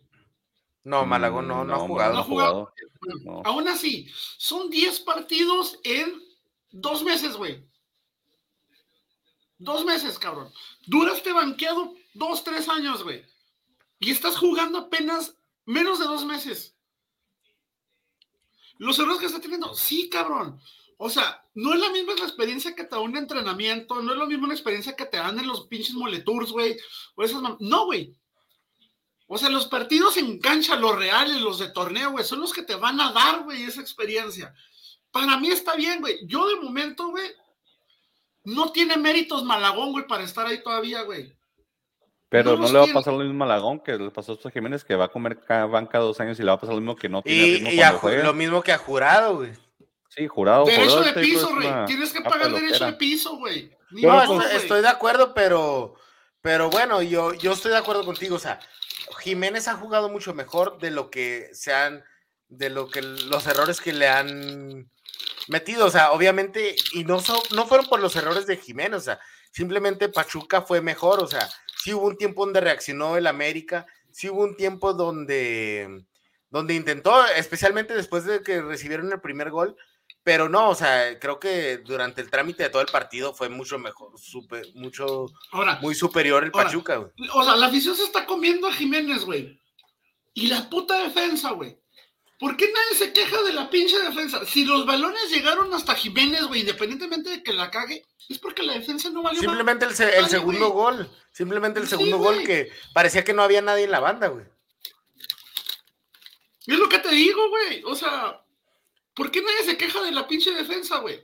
No, Malagón no, no, ha jugado. No ha jugado. Bueno, No. Aún así, son 10 partidos en dos meses, güey. Dos meses, cabrón. Duraste banqueado dos, tres años, güey. Y estás jugando apenas menos de dos meses. Los errores que está teniendo, sí, cabrón. O sea, no es la misma la experiencia que te da un entrenamiento, no es lo mismo la experiencia que te dan en los pinches moletours, güey. O esas No, güey. O sea, los partidos en cancha, los reales, los de torneo, güey, son los que te van a dar, güey, esa experiencia. Para mí está bien, güey. Yo de momento, güey, no tiene méritos Malagón, güey, para estar ahí todavía, güey. Pero no le va a pasar lo mismo a Malagón que le pasó a Jiménez, que va a comer ca- banca dos años y le va a pasar lo mismo que no tiene Y, ritmo y a lo mismo que ha jurado, güey. Sí, jurado. Derecho jurado, de te digo, piso, güey. una Tienes que pagar derecho de piso, güey. No, estoy, de acuerdo, pero, pero bueno, yo, yo estoy de acuerdo contigo. O sea, Jiménez ha jugado mucho mejor de lo que se han, de lo que los errores que le han metido. O sea, obviamente, y no, son, no fueron por los errores de Jiménez, o sea, simplemente Pachuca fue mejor. O sea, sí hubo un tiempo donde reaccionó el América, sí hubo un tiempo donde, donde intentó, especialmente después de que recibieron el primer gol. Pero no, o sea, creo que durante el trámite de todo el partido fue mucho mejor, super, mucho, Ahora, muy superior el Ahora, Pachuca, güey. o sea, la afición se está comiendo a Jiménez, güey. Y la puta defensa, güey. ¿Por qué nadie se queja de la pinche defensa? Si los balones llegaron hasta Jiménez, güey, independientemente de que la cague, es porque la defensa no valió más. Simplemente el, se- el Vale, segundo güey. gol, simplemente el Sí, segundo gol güey. que parecía que no había nadie en la banda, güey. Es lo que te digo, güey. O sea, ¿por qué nadie se queja de la pinche defensa, güey?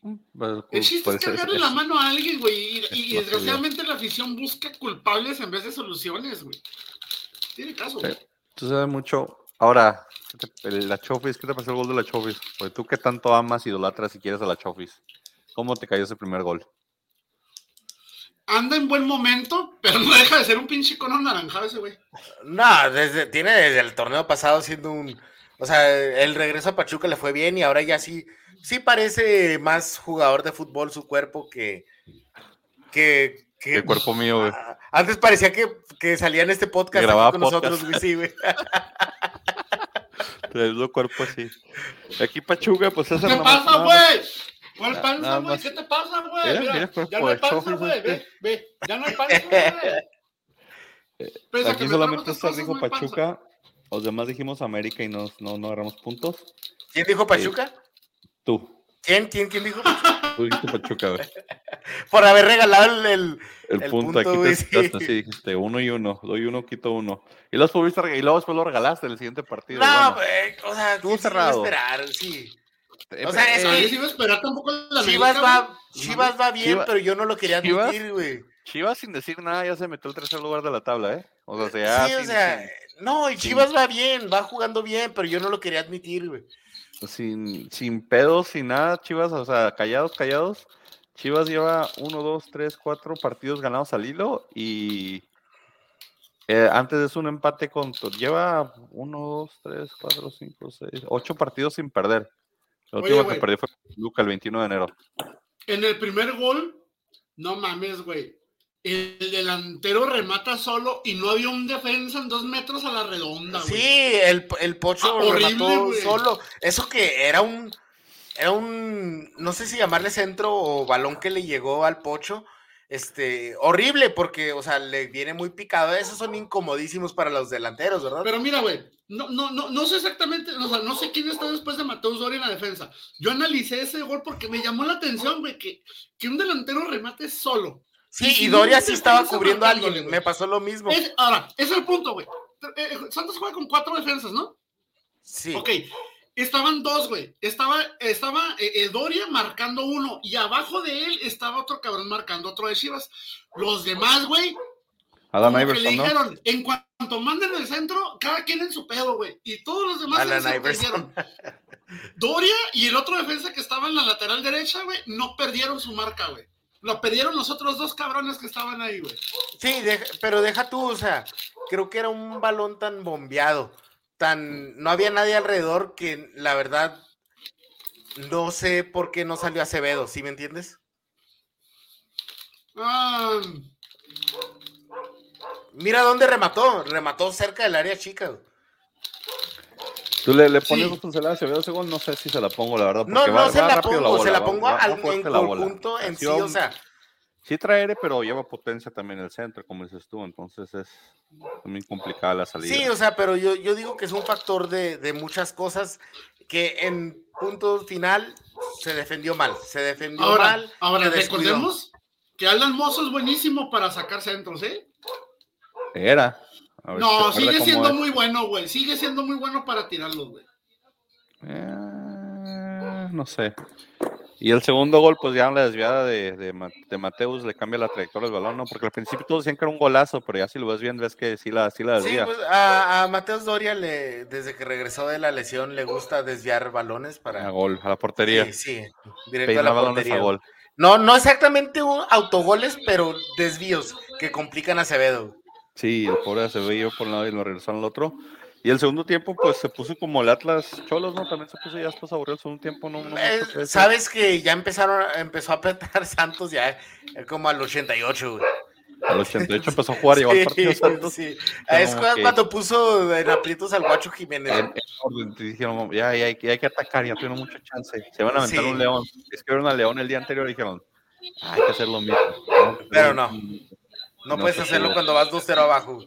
Pues, El pues, chiste es cargarle la mano a alguien, güey. Y, y desgraciadamente la afición busca culpables en vez de soluciones, güey. Tiene caso. Sí. Sucede mucho. Ahora, ¿Qué te- el- la Chofis, ¿qué te pasó el gol de la Chofis? Pues tú que tanto amas, idolatras y quieres a la Chofis. ¿Cómo te cayó ese primer gol? Anda en buen momento, pero no deja de ser un pinche icono naranjado ese güey. No, desde, tiene desde el torneo pasado siendo un. O sea, el regreso a Pachuca le fue bien y ahora ya sí, sí parece más jugador de fútbol su cuerpo que. que, que- El cuerpo mío, güey. Antes parecía que, que salía en este podcast Grababa con podcast. nosotros, güey, sí, güey. El cuerpo así. Aquí Pachuca, pues ¿Qué esa te pasa, güey? ¿Cuál panza, güey? ¿Qué te pasa, güey? Mira, Mira, ya no hay panza, güey. Ve, ve. Ya no hay panza, güey. Pese Aquí solamente está dijo. Pachuca. Los demás dijimos América y no, no, no agarramos puntos. ¿Quién dijo Pachuca? Tú. ¿Quién? ¿Quién? ¿Quién dijo? Tú dijiste Pachuca, güey. Por haber regalado el. el- El, El punto, punto, aquí güey, te sí. sí, dijiste uno y uno. Doy uno, quito uno. Y los pudiste y luego después lo regalaste en el siguiente partido. No, bueno. güey. O sea, Estuvo ¿quién se iba a cerrado. esperar? Sí. Eh, o sea, es que- se iba a esperar tampoco la Chivas va. Chivas va bien, Chivas- pero yo no lo quería Chivas- admitir, güey. Chivas sin decir nada ya se metió al tercer lugar de la tabla, ¿eh? O sea, ya sí, o sin- sea, no, y sin- Chivas va bien, va jugando bien, pero yo no lo quería admitir, güey. Sin, sin pedos, sin nada, Chivas, o sea, callados, callados. Chivas lleva uno, dos, tres, cuatro partidos ganados al hilo y eh, antes de eso un empate con lleva uno, dos, tres, cuatro, cinco, seis, ocho partidos sin perder. El último que perdió fue Luca el 21 de enero. En el primer gol, no mames, güey. El delantero remata solo y no había un defensa en dos metros a la redonda, güey. Sí, el, el Pocho Ah, lo horrible, mató güey. solo. Eso que era un, era un, no sé si llamarle centro o balón que le llegó al Pocho. Este, horrible, porque, o sea, le viene muy picado. Esos son incomodísimos para los delanteros, ¿verdad? Pero mira, güey, no, no, no, no sé exactamente, o sea, no sé quién está después de Mateus Doria en la defensa. Yo analicé ese gol porque me llamó la atención, güey, que, que un delantero remate solo. Sí, y y Doria sí estaba cubriendo a alguien. Me pasó lo mismo. Es- ahora, ese es el punto, güey. Eh, eh, Santos juega con cuatro defensas, ¿no? Sí. Ok, estaban dos, güey. Estaba, estaba eh, Doria marcando uno y abajo de él estaba otro cabrón marcando otro de Chivas. Los demás, güey, Adam le Iverson, ¿no? dijeron, en cuanto manden el centro, cada quien en su pedo, güey. Y todos los demás Alan se perdieron. Doria y el otro defensa que estaba en la lateral derecha, güey, no perdieron su marca, güey. Lo perdieron los otros dos cabrones que estaban ahí, güey. Sí, pero deja tú, o sea, creo que era un balón tan bombeado, tan, no había nadie alrededor que la verdad no sé por qué no salió Acevedo, ¿sí me entiendes? Ah, Mira dónde remató, remató cerca del área chica. güey. Tú le, le pones Sí. responsabilidad a Acevedo ese gol, no sé si se la pongo, la verdad. No, porque no va- se va la pongo, se bola, la va- pongo va- va al, en la conjunto en Sí, o sea, Sí trae pero lleva potencia también el centro, como dices tú, entonces es muy complicada la salida. sí, o sea, pero yo, yo digo que es un factor de, de muchas cosas que en punto final se defendió mal, se defendió ahora, mal. ahora se recordemos que Alan Mozo es buenísimo para sacar centros, ¿eh? Era. A ver No, sigue siendo es. muy bueno, güey. Sigue siendo muy bueno para tirarlos, güey. Eh, no sé. Y el segundo gol, pues ya la desviada de, de, Ma- de Mateus le cambia la trayectoria del balón, ¿no? Porque al principio todos decían que era un golazo, pero ya si lo ves bien, ves que sí la, sí la Sí, desvía. pues a, a Mateos Doria le, desde que regresó de la lesión le gusta desviar balones a para gol, a la portería. sí, sí, directo a la balones portería. a gol. No, no exactamente un autogoles, pero desvíos que complican a Acevedo. Sí, el pobre se veía por un lado y lo regresaron al otro. Y el segundo tiempo, pues se puso como el Atlas Cholos, ¿no? También se puso ya después aburrido el segundo tiempo, ¿no? no Eh. Sabes que ya empezaron, empezó a apretar Santos ya eh, como al 88, güey. Al 88 empezó a jugar, llegó al partido Sí, Santos. sí. Es cuando- que- puso en aprietos al Guacho Jiménez. En, en orden, y dijeron, ya, ya, hay, que- hay que atacar, ya tuvieron mucha chance. Se van a aventar Sí. un león. Es que al león el día anterior y dijeron, "Ah, hay que hacer lo mismo. Pero no. No, no puedes hacerlo cuando vas 2-0 abajo.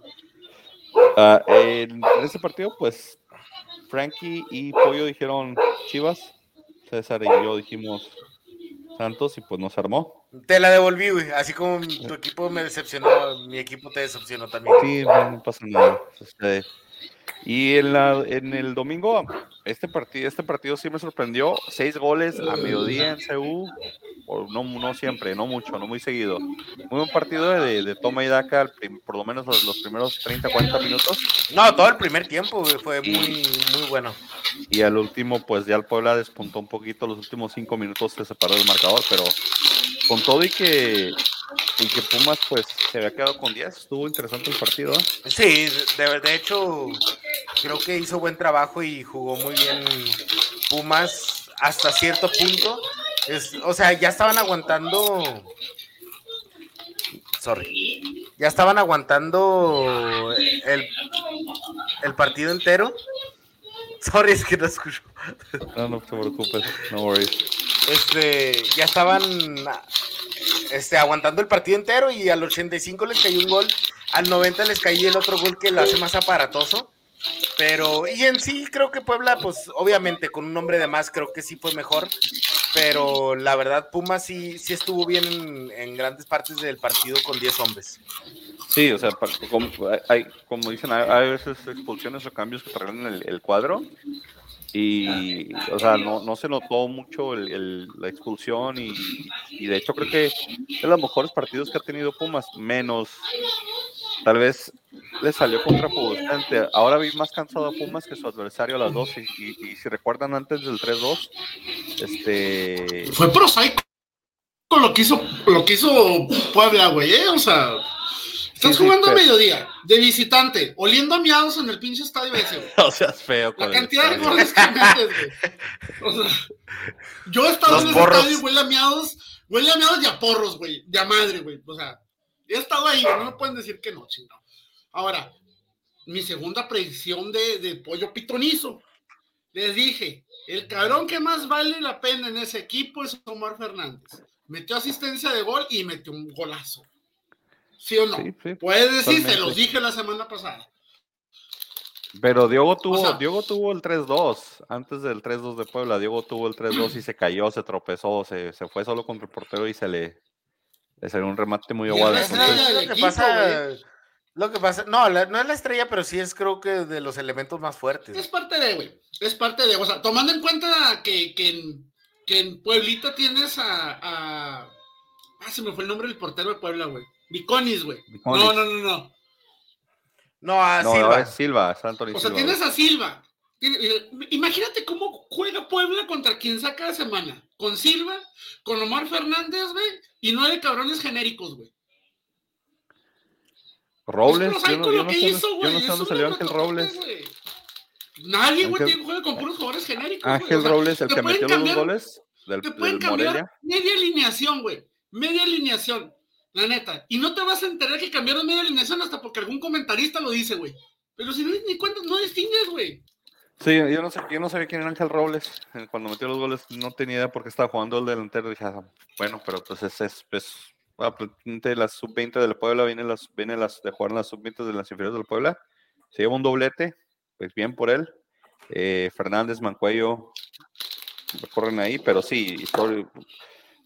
Ah, en, en ese partido, pues, Frankie y Pollo dijeron Chivas. César y yo dijimos Santos y pues nos armó. Te la devolví, güey. Así como tu equipo me decepcionó, mi equipo te decepcionó también. Sí, no, no pasa nada. Este, y en, la, en el domingo, este partido, este partido sí me sorprendió. Seis goles a mediodía en CU. no, no siempre, no mucho, no muy seguido. Muy buen partido de, de toma y daca, por lo menos los, los primeros 30, 40 minutos. No, todo el primer tiempo fue muy, muy bueno. Y al último, pues ya el Puebla despuntó un poquito. Los últimos cinco minutos se separó del marcador, pero con todo y que, y que Pumas, pues se había quedado con 10. Estuvo interesante el partido. ¿eh? Sí, de, de hecho, creo que hizo buen trabajo y jugó muy bien Pumas hasta cierto punto. Es, o sea, ya estaban aguantando. Sorry. Ya estaban aguantando el, el partido entero. Sorry, es que no escucho. No, no te preocupes, no worries. Este, ya estaban este, aguantando el partido entero y al 85 les cayó un gol, al 90 les cayó el otro gol que lo hace más aparatoso. Pero, y en sí creo que Puebla, pues obviamente con un hombre de más creo que sí fue mejor, pero la verdad Pumas sí, sí estuvo bien en, grandes partes del partido con 10 hombres. Sí, o sea, como, hay, como dicen, hay, veces expulsiones o cambios que traen el cuadro. Y, o sea, no, no se notó mucho el- la expulsión. Y, de hecho, creo que es de los mejores partidos que ha tenido Pumas, menos. Tal vez le salió contraproducente. Ahora vi más cansado a Pumas que su adversario a las 12. Y, si recuerdan, antes del 3-2, este. Fue prosaico lo que hizo, lo que hizo Puebla, güey, ¿eh? O sea, estás Sí, sí, jugando a mediodía, de visitante, oliendo a miados en el pinche estadio ese, güey. No seas feo. La con el cantidad de goles que metes, güey. O sea, yo he estado Los en ese porros. estadio y huele a miados, huele a miados y a porros, güey, de a madre, güey. O sea, he estado ahí, güey, no me pueden decir que no, chingado. Ahora, mi segunda predicción de, de pollo pitonizo. Les dije, el cabrón que más vale la pena en ese equipo es Omar Fernández. Metió asistencia de gol y metió un golazo. ¿Sí o no? Sí, sí. Puedes decir, se los dije la semana pasada. Pero Diogo tuvo, sea- Diogo tuvo el 3-2, antes del 3-2 de Puebla, Diogo tuvo el 3-2 y se cayó, se tropezó, se, se fue solo contra el portero y se le, le salió un remate muy aguado. lo que pasa, lo que pasa, no, la- no es la estrella, pero sí es creo que de los elementos más fuertes. Es parte de, güey. Es parte de, o sea, tomando en cuenta que, que, en, que en Pueblita tienes a, a- Ah, se me fue el nombre del portero de Puebla, güey. Viconis, güey. No, no, no, no. No, a no, Silva. es Silva, es Anthony O sea, Silva. tienes a Silva. Eh, Imagínate cómo juega Puebla contra quien saca de semana. Con Silva, con Omar Fernández, güey, y nueve cabrones genéricos, güey. Robles, Es yo no, yo lo no sé, hizo, yo güey. no dónde salió Ángel Robles. güey. Nadie, güey, tiene- juega con puros jugadores genéricos. güey. Ángel O sea, Robles, el que metió los dos cambiar- goles del, Te pueden del cambiar Morelia. media alineación, güey. Media alineación. La neta. Y no te vas a enterar que cambiaron media alineación hasta porque algún comentarista lo dice, güey. Pero si no ni cuenta, no distingues, güey. Sí, yo no, sé, yo no sabía quién era Ángel Robles. eh, Cuando metió los goles no tenía idea porque estaba jugando el delantero. Dije, ah, bueno, pero pues es, es, es aparentemente la sub-20 del Puebla, viene, las, viene las, de jugar en las sub-20 de las inferiores del Puebla. Se lleva un doblete, pues bien por él. Eh, Fernández, Mancuello, corren ahí, pero sí, bu-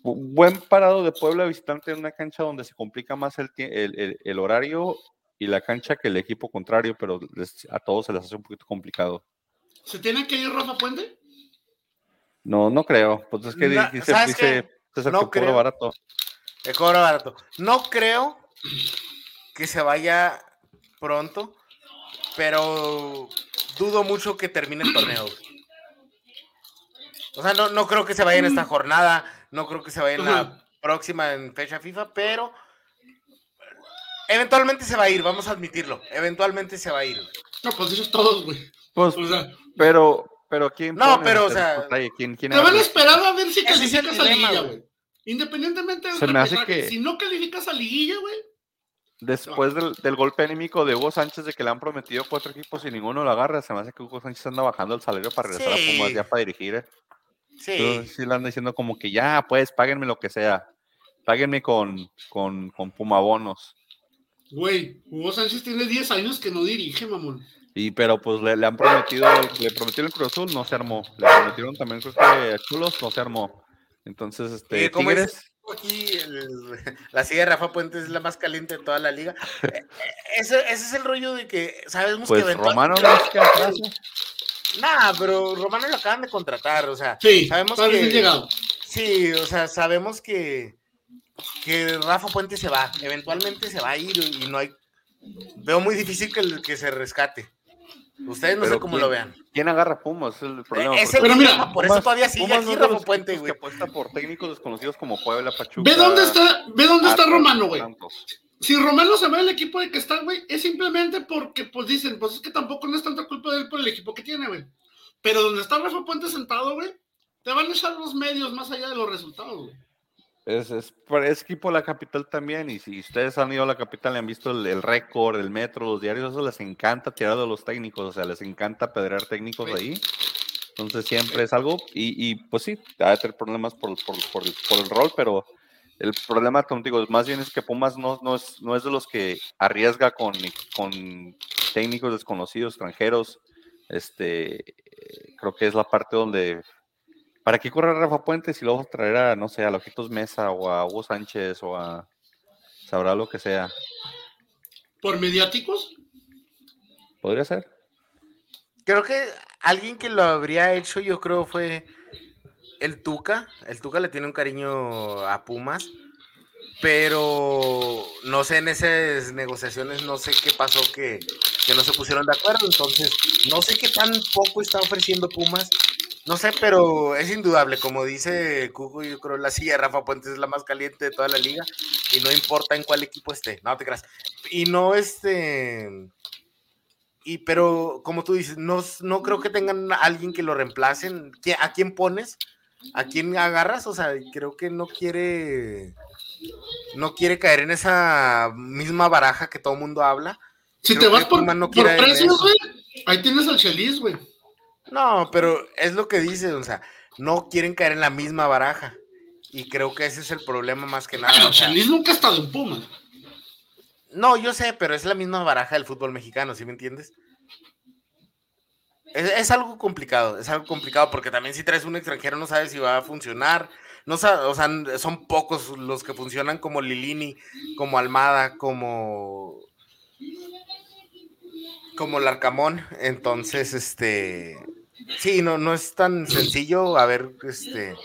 buen parado de Puebla visitante en una cancha donde se complica más el, el, el- el horario y la cancha que el equipo contrario, pero les- a todos se les hace un poquito complicado. ¿Se tiene que ir Rafa Puente? No, no creo. Pues es que Na- dice, ¿sabes dice César No que creo. barato. De cobro barato. No creo que se vaya pronto, pero dudo mucho que termine el torneo. O sea, no, no creo que se vaya en esta jornada, no creo que se vaya en la próxima en fecha FIFA, pero eventualmente se va a ir, vamos a admitirlo. Eventualmente se va a ir. No, pues esos todos, güey. Pues, O sea, pero, pero ¿quién? No, pone pero, o sea? ¿quién, quién te van esperar a ver si calificas a liguilla, güey. Independientemente del Se me hace que- Si no calificas a liguilla, güey. Después del, del golpe anímico de Hugo Sánchez de que le han prometido cuatro equipos y ninguno lo agarra, se me hace que Hugo Sánchez anda bajando el salario para regresar Sí. a Pumas ya para dirigir. ¿eh? Sí. Entonces, sí le anda diciendo como que ya, pues, páguenme lo que sea. Páguenme con, con, con Pumabonos. Güey, Hugo Sánchez tiene 10 años que no dirige, mamón. Y pero pues le, le han prometido, le prometieron el Cruz Azul, no se armó. Le prometieron también creo que a Chulos, no se armó. Entonces, este, ¿cómo Tigres, es? Aquí el- la silla de Rafa Puentes es la más caliente de toda la liga. Eh, eh, Ese, ese es el rollo de que sabemos pues que Romano no es que atrás, ¿no? Nah, pero Romano lo acaban de contratar, o sea, Sí, sabemos que llegado. Sí, o sea, sabemos que, que Rafa Puente se va, eventualmente se va a ir y no hay. Veo muy difícil que, que se rescate. Ustedes no sé cómo lo vean. ¿Quién agarra Pumas? Es el problema. Es el Pero problema, mira, por eso Pumas- todavía sigue Pumas aquí no Rafa Puente, güey. Que apuesta por técnicos desconocidos como Puebla, Pachuca. Ve dónde está, ve dónde está Romano, güey. Si Romano se va del equipo de que está, güey, es simplemente porque, pues dicen, pues es que tampoco no es tanta culpa de él por el equipo que tiene, güey. Pero donde está Rafa Puente sentado, güey, te van a echar los medios más allá de los resultados, güey. Es, es, equipo de la capital también, y si ustedes han ido a la capital y han visto el, el récord, el metro, los diarios, eso les encanta tirar de los técnicos, o sea, les encanta pedrear técnicos ahí. Entonces siempre es algo, y, y, pues sí, va a tener problemas por, por, por el, por el rol, pero el problema, como digo, más bien es que Pumas no, no, es, no es de los que arriesga con, con técnicos desconocidos, extranjeros. Este, creo que es la parte donde ¿Para qué correr a Rafa Puentes y luego traer a, no sé, a Lojitos Mesa o a Hugo Sánchez o a. Sabrá lo que sea? Por mediáticos, Podría ser. Creo que alguien que lo habría hecho, yo creo, fue el Tuca. El Tuca le tiene un cariño a Pumas. Pero no sé, en esas negociaciones no sé qué pasó que, que no se pusieron de acuerdo. Entonces, no sé qué tan poco está ofreciendo Pumas. No sé, pero es indudable. Como dice Cuco, yo creo la silla Rafa Puentes es la más caliente de toda la liga. Y no importa en cuál equipo esté. No te creas. Y no este. Y pero, como tú dices, no, no creo que tengan a alguien que lo reemplacen. ¿Qui- ¿A quién pones? ¿A quién agarras? O sea, creo que no quiere. No quiere caer en esa misma baraja que todo el mundo habla. si Creo te vas por, no precios, güey, ahí tienes al Chelis, güey. No, pero es lo que dice, o sea, no quieren caer en la misma baraja. Y creo que ese es el problema más que nada. Pero o sea, Chelis nunca ha estado en Pumas. no, yo sé, pero es la misma baraja del fútbol mexicano, ¿sí me entiendes? Es, es algo complicado, es algo complicado porque también si traes un extranjero no sabes si va a funcionar. No sa- o sea, son pocos los que funcionan como Lilini, como Almada, como como Larcamón. Entonces, este sí, no, no es tan sencillo. A ver, este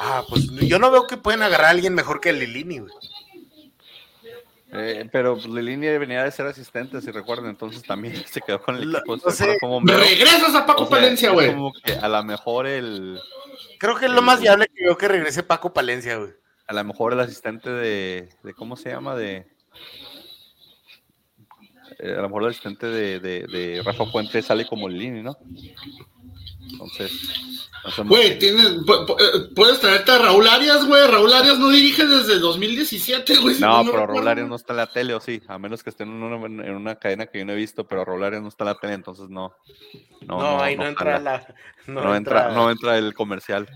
ah, pues yo no veo que pueden agarrar a alguien mejor que Lilini, güey. Eh, pero pues, Lilini venía de ser asistente, si recuerdan, entonces también se quedó con el equipo. no sé, como regresas a Paco O sea, Palencia, güey. como que a lo mejor el. Creo que es lo más viable que veo que regrese Paco Palencia, güey. A lo mejor el asistente de. de ¿Cómo se llama? De. Eh, a lo mejor el asistente de, de, de Rafa Puente sale como Lilini, ¿no? Entonces. Güey, tienes, eh, puedes traerte a Raúl Arias, güey. Raúl Arias no dirige desde 2017, güey. si No, pero. Raúl Arias no está en la tele, o sí, a menos que esté en una, en una cadena que yo no he visto, pero Raúl Arias no está en la tele, entonces no. No, ahí no, entra la. No, No, entra, entra- no entra el comercial.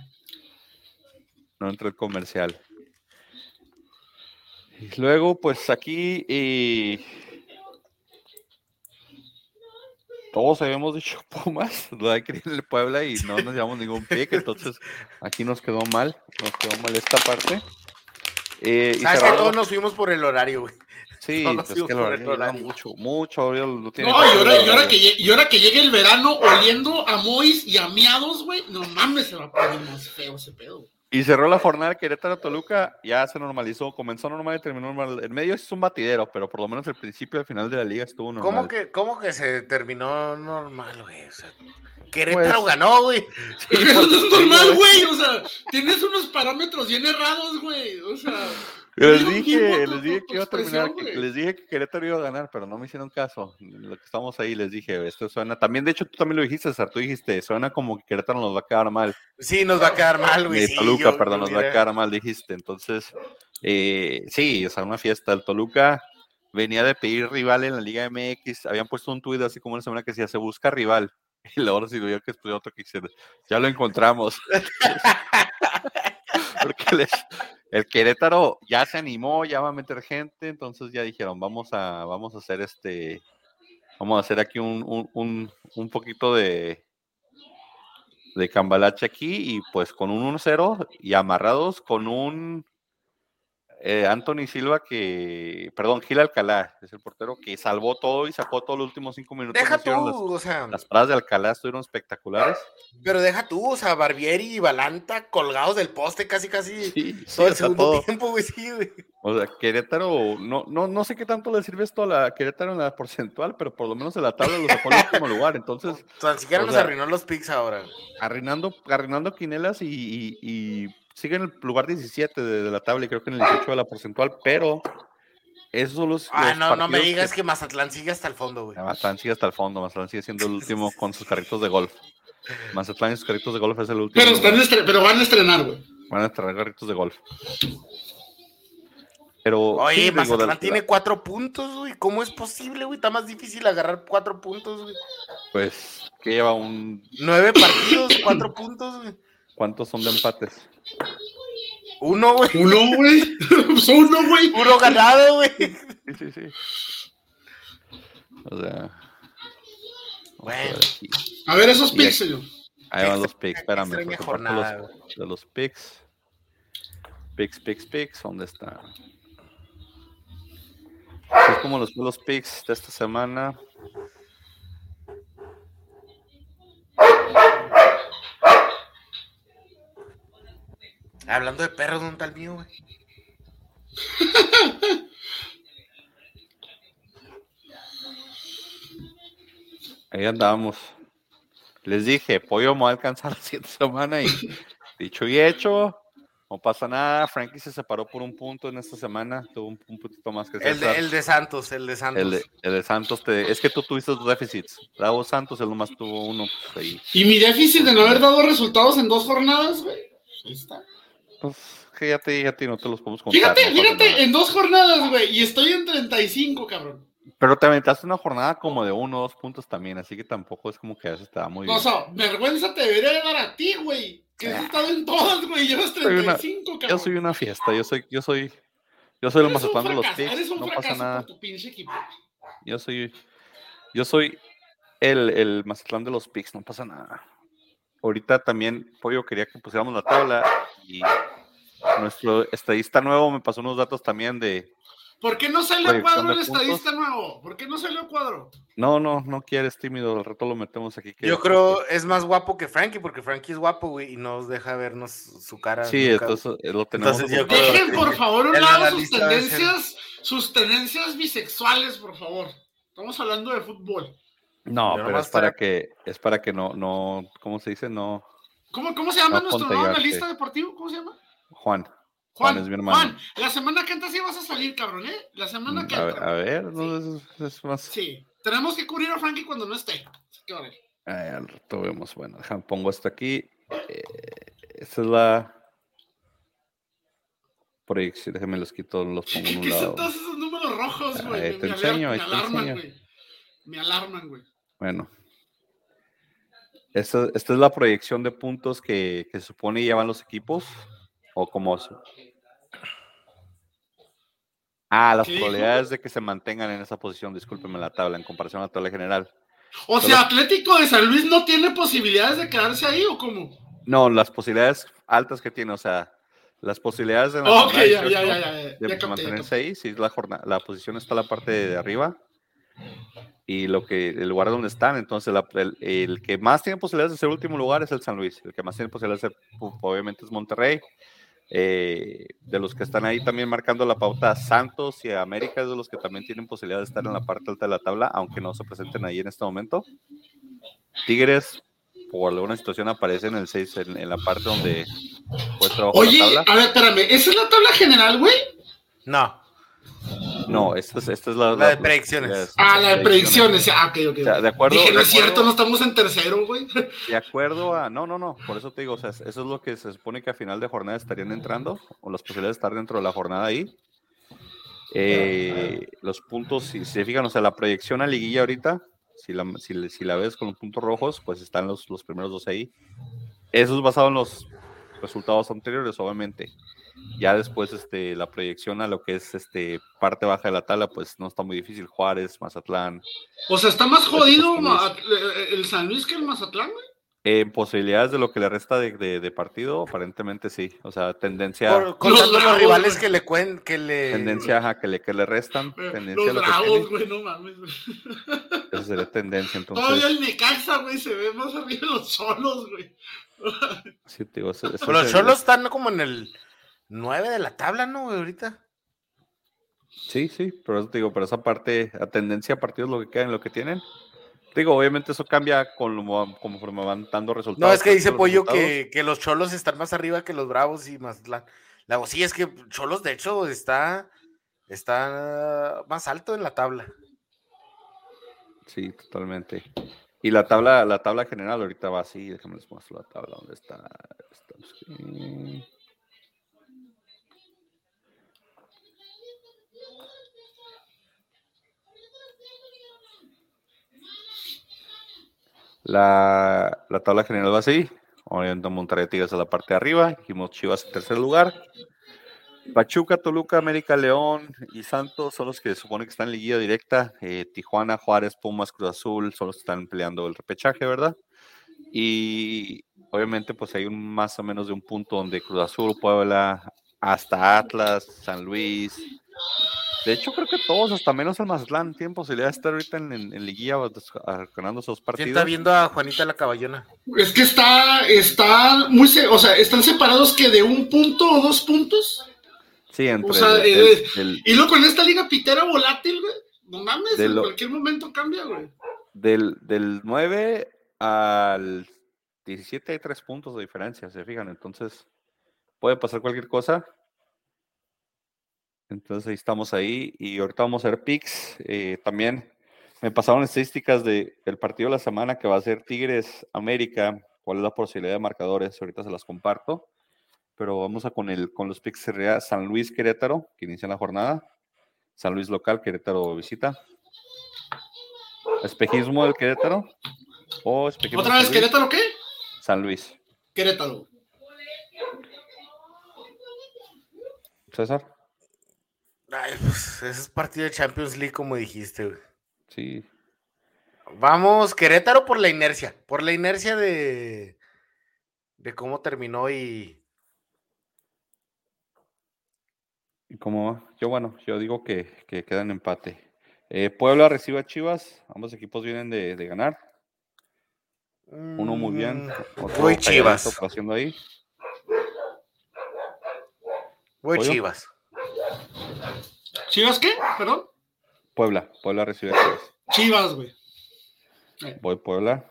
No entra el comercial. Y luego, pues aquí eh, todos habíamos dicho Pumas, lo hay que ir en el Puebla y no nos llevamos ningún pick, entonces aquí nos quedó mal, nos quedó mal esta parte. Eh, y ¿Sabes que todos nos fuimos por el horario, güey? Sí, todos nos es fuimos que el por el horario horario. mucho, mucho horario lo tiene No, y ahora, el y, ahora horario. que, llegue- y ahora que llegue el verano oliendo a Mois y a miados, güey. No mames, se va a poner más feo ese pedo. güey. Y cerró la jornada Querétaro Toluca, ya se normalizó, comenzó normal y terminó normal. En medio es un batidero, pero por lo menos el principio y el final de la liga estuvo normal. ¿Cómo que, ¿Cómo que se terminó normal, güey? O sea, Querétaro Pues- ganó, güey. Eso es normal, güey. O sea, tienes unos parámetros bien errados, güey. O sea, Les dije, les dije que iba a terminar, que- les dije que Querétaro iba a ganar, pero no me hicieron caso. Lo que estamos ahí les dije, esto suena, también de hecho tú también lo dijiste, César, tú dijiste, suena como que Querétaro nos va a quedar mal. Sí, nos va a quedar mal, güey. Sí, Toluca, yo- perdón, nos va a quedar mal, dijiste. Entonces, eh, sí, o sea, una fiesta. El Toluca venía de pedir rival en la Liga MX. Habían puesto un tuit así como una semana que decía, se busca rival. Y luego se yo que estudió otro que hicieron, ya lo encontramos. Porque les- el Querétaro ya se animó, ya va a meter gente, entonces ya dijeron, vamos a, vamos a hacer este, vamos a hacer aquí un, un, un, un poquito de, de cambalache aquí y pues con un 1-0 y amarrados con un eh, Anthony Silva que, perdón, Gil Alcalá, es el portero que salvó todo y sacó todos los últimos cinco minutos. Deja tú, o sea, Las, paradas de Alcalá estuvieron espectaculares. pero deja tú, o sea, Barbieri y Balanta colgados del poste casi, casi Sí, sí, todo el o sea, segundo todo. tiempo, güey, sí, güey. O sea, Querétaro, no, no, no sé qué tanto le sirve esto a la Querétaro en la porcentual, pero por lo menos en la tabla lo sacó en último lugar. Entonces, Tan siquiera o nos sea, arruinó los picks ahora. arruinando, arruinando quinelas y, y- y sigue en el lugar 17 de, de la tabla y creo que en el 18 de la porcentual, pero esos son los. Ah, los no, no me digas que Mazatlán sigue hasta el fondo, güey. Mazatlán sigue hasta el fondo, Mazatlán sigue siendo el último con sus carritos de golf. Mazatlán y sus carritos de golf es el último. Pero, están pero van a estrenar, güey. Van a traer carritos de golf. Pero. Oye, sí, Mazatlán tiene cuatro puntos, güey. ¿Cómo es posible, güey? Está más difícil agarrar cuatro puntos, güey. Pues, que lleva un. Nueve partidos, cuatro puntos, güey. ¿Cuántos son de empates? Uno, güey. Uno, güey. Uno, güey. Puro ganado, güey. Sí, sí, sí. O sea. a ver Bueno. aquí. A ver esos picks, señor. Ahí van los picks, espérame. jornada, los- de los picks. Picks, picks, picks, ¿dónde está? Es como los, los picks de esta semana. Hablando de perros, ¿dónde está el mío, güey? Ahí andábamos. Les dije, pollo me va a alcanzar la siguiente semana y dicho y hecho, no pasa nada. Frankie se separó por un punto en esta semana, tuvo un, un puntito más que El de, el de Santos, el de Santos. El de, el de Santos, te- es que tú tuviste dos déficits. Bravo Santos, él nomás tuvo uno. Pues, ahí. Y mi déficit de no haber dado resultados en dos jornadas, güey. Ahí está. Pues, que ya te dije a ti, no te los podemos contar. Fíjate, no pasa fíjate, nada. en dos jornadas, güey. Y estoy en 35, cabrón. Pero te aventaste una jornada como de uno o dos puntos también, así que tampoco es como que a veces te da muy bien. O sea, vergüenza te debería de dar a ti, güey. Que has estado en todas, güey. Llevas Soy una- 35, cabrón. Yo soy una fiesta, yo soy, yo soy, yo soy un Mazatlán de los picks, Eres un no pasa fracaso nada. por tu pinche equipo. Yo soy, yo soy el, el Mazatlán de los picks, no pasa nada. Ahorita también, Pollo, quería que pusiéramos la tabla y nuestro estadista nuevo me pasó unos datos también de, ¿Por qué no salió Proyección cuadro el puntos. estadista nuevo? ¿Por qué no salió cuadro? no, no, no quieres tímido, al rato lo metemos aquí. que- Yo creo es más guapo que Frankie, porque Frankie es guapo, güey, y nos deja vernos su cara. Sí, nunca. entonces eh, lo tenemos. Entonces Dejen, por favor, a un lado sus ser- tendencias, sus tendencias bisexuales, por favor. Estamos hablando de fútbol. No, pero es para que, es para que no, no, ¿cómo se dice? No, ¿Cómo, cómo se llama No nuestro analista deportivo? ¿Cómo se llama? Juan. Juan, Juan es mi hermano. Juan, la semana que entra sí vas a salir, cabrón, ¿eh? La semana que Mm, A, entra. a ver, no, es, es más. Sí, tenemos que cubrir a Frankie cuando no esté. Así que, órale. Ay, al rato vemos. Bueno, déjame, pongo esto aquí. Eh, esta es la proyección. Déjenme los quito, los pongo en un ¿Qué son lado. todos esos números rojos, güey? Te me enseño, me te alarman, güey. Me alarman, güey. Bueno. Esta, esta es la proyección de puntos que, que se supone llevan los equipos. O como. se- Ah, las probabilidades de que se mantengan en esa posición, discúlpenme la tabla, en comparación a la tabla general. O sea, Atlético de San Luis no tiene posibilidades de quedarse ahí, ¿o cómo? No, las posibilidades altas que tiene, o sea, las posibilidades de, mantenerse ahí, sí, la, jornada, la posición está en la parte de arriba y lo que el lugar donde están, entonces la- el, el que más tiene posibilidades de ser último lugar es el San Luis, el que más tiene posibilidades de ser, obviamente es Monterrey, eh, de los que están ahí también marcando la pauta, Santos y América es de los que también tienen posibilidad de estar en la parte alta de la tabla, aunque no se presenten ahí en este momento. Tigres, por alguna situación, aparece en el 6, en, en la parte donde fue trabajo Oye, la tabla. a ver, espérame, ¿esa es la tabla general, güey? No, No, esta es, esta es la, La de predicciones. Ah, la de predicciones. Ah, ok, ok. O sea, de acuerdo. Dije, no de es cierto, no estamos en tercero, güey. De acuerdo a. No, no, no. Por eso te digo, o sea, eso es lo que se supone que a final de jornada estarían entrando, o las posibilidades de estar dentro de la jornada ahí. Eh, los puntos, si, si se fijan, o sea, la proyección a liguilla ahorita, si la, si, si la ves con los puntos rojos, pues están los, los primeros dos ahí. Eso es basado en los resultados anteriores, obviamente. Ya después, este, la proyección a lo que es este parte baja de la tabla, pues no está muy difícil. Juárez, Mazatlán, O sea, está más jodido San ma- eh, el San Luis que el Mazatlán, güey. En posibilidades de lo que le resta de, de- de partido, aparentemente sí. O sea, tendencia, Por- contando los, Bravos, rivales que le cuen, que le. tendencia ajá, que le, que le restan, Eh, tendencia Los bravos, güey, no mames. güey. eso sería tendencia. Todavía Entonces, el Necaxa, güey, se ve más arriba de los solos, güey. sí, te digo, eso- eso Los cholos están como en el 9 de la tabla, ¿no, güey? Ahorita. Sí, sí, pero eso te digo, pero esa parte, a tendencia a partidos lo que quedan, lo que tienen. Digo, obviamente eso cambia con lo, conforme van dando resultados. No, es que dice Pollo que, que los cholos están más arriba que los bravos y más. La, la- sí, es que cholos, de hecho, está, está más alto en la tabla. Sí, totalmente. Y la tabla, la tabla general ahorita va así, déjame les muestro la tabla donde está. Estamos aquí. La, la tabla general va así. Obviamente Monterrey Tigres a la parte de arriba. Dijimos Chivas en tercer lugar. Pachuca, Toluca, América, León y Santos son los que se supone que están en liguilla directa. Eh, Tijuana, Juárez, Pumas, Cruz Azul son los que están peleando el repechaje, ¿verdad? Y obviamente pues hay un más o menos de un punto donde Cruz Azul, Puebla, hasta Atlas, San Luis. De hecho creo que todos, hasta menos el Mazatlán, tienen posibilidad de estar ahorita en, en- en liguilla ah, ganando esos ¿Quién partidos. está viendo a Juanita la Caballona? Es que está, está muy, o sea, están separados que de un punto o dos puntos. Sí, entre O sea, el- eh, el- el- Y luego con esta liga pitera volátil, güey. No mames, De en lo- cualquier momento cambia, güey. Del, del 9 al 17 hay tres puntos de diferencia, se fijan. Entonces, puede pasar cualquier cosa. Entonces, ahí estamos ahí. Y ahorita vamos a ver picks. Eh, también me pasaron estadísticas de, del partido de la semana que va a ser Tigres América. ¿Cuál es la posibilidad de marcadores? Ahorita se las comparto. Pero vamos a con, el, con los picks. Sería San Luis Querétaro, que inicia la jornada. San Luis local, Querétaro visita. Espejismo del Querétaro. O espejismo ¿Otra vez. Querétaro qué? San Luis. Querétaro. César. Ay, pues, ese es partido de Champions League, como dijiste, güey. Sí. Vamos, Querétaro por la inercia. Por la inercia de, de cómo terminó y. ¿Y cómo va? Yo, bueno, yo digo que, que queda en empate. Eh, Puebla recibe a Chivas. Ambos equipos vienen de, de ganar. Uno muy bien. Mm, Otro Voy calladito, Chivas. Haciendo ahí. Chivas. ¿Chivas qué? Perdón. Puebla. Puebla recibe a Chivas. Chivas, güey. Voy Puebla.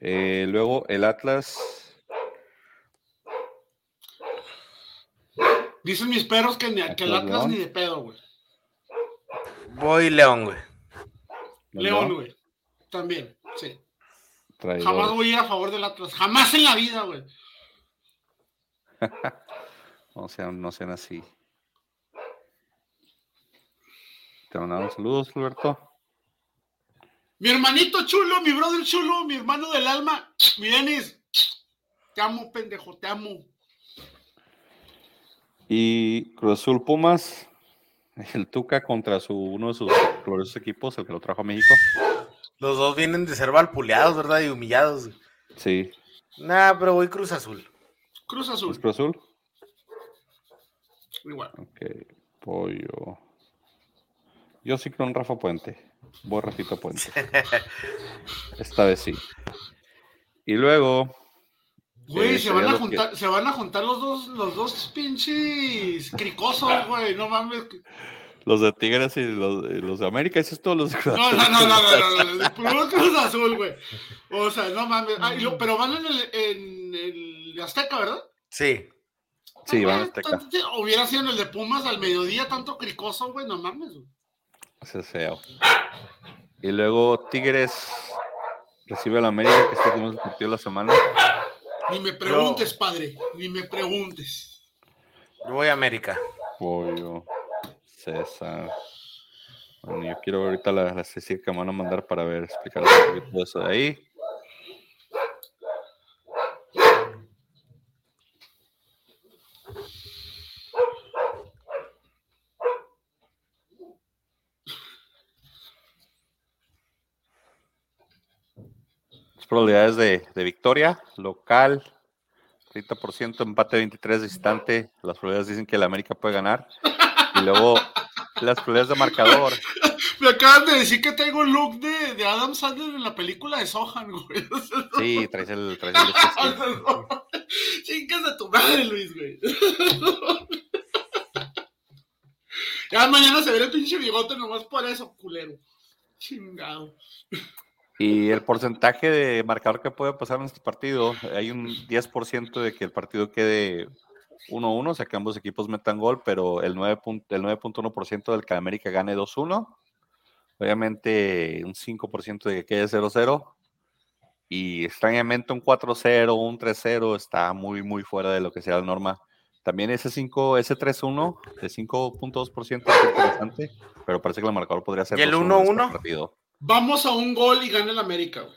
Eh, luego el Atlas. Dicen mis perros que, ni, que el Atlas Atlas León. ni de pedo, güey. Voy León, güey. León, güey. También, sí. traidores. Jamás voy a ir a favor del Atlas. Jamás en la vida, güey. No sean, no sean así. Te mandaron saludos, Alberto. Mi hermanito chulo, mi brother chulo, mi hermano del alma, mi Denis. Te amo, pendejo, te amo. Y Cruz Azul Pumas, el Tuca contra su, uno de sus gloriosos equipos, el que lo trajo a México. Los dos vienen de ser valpuleados, ¿verdad? Y humillados. Sí, Nah, pero voy Cruz Azul. Cruz ¿es Azul, Cruz Azul? Igual. Ok, pollo. Yo sí creo en Rafa Puente. Voy Rafita Puente. Esta vez sí. Y luego, Güey, Eh, se, van a que- juntar, se van a juntar los dos, los dos pinches cricosos, güey. No mames. los de Tigres y los, y los de América, eso es todos los de Cruz No, no, no, no, no, no, no, Cruz Azul, güey. O sea, no mames. Ah, lo- pero van en el, en el Azteca, ¿verdad? Sí. Sí, van Ah, Azteca. tanto- Hubiera sido en el de Pumas al mediodía, tanto cricoso, güey, no mames. güey. Ese es feo. Y luego Tigres recibe a la América, que este el partido la semana. Ni me preguntes, padre, ni me preguntes. Yo voy a América. Pollo, César. Bueno, yo quiero ver ahorita la, la que me van a mandar para ver, explicar un poquito eso de ahí. Las probabilidades de, de victoria, local, 30%, empate 23, distante. Las probabilidades dicen que el América puede ganar. Y luego las probabilidades de marcador. Me acaban de decir que tengo un look de, de Adam Sandler en la película de Sohan, güey. Sí, traes el, traes el. Chingas de tu madre, Luis, güey. Ya mañana se ve el pinche bigote nomás por eso, culero. Chingado. Y el porcentaje de marcador que puede pasar en este partido, hay un 10% de que el partido quede 1-1, o sea que ambos equipos metan gol, pero el 9.1% del que América gane 2-1. Obviamente un 5% de que quede 0-0. Y extrañamente un 4-0, un 3-0 está muy, muy fuera de lo que sea la norma. También ese 5, ese 3-1 de 5.2% es interesante, pero parece que el marcador podría ser. ¿Y el 1-1? Vamos a un gol y gana el América, güey.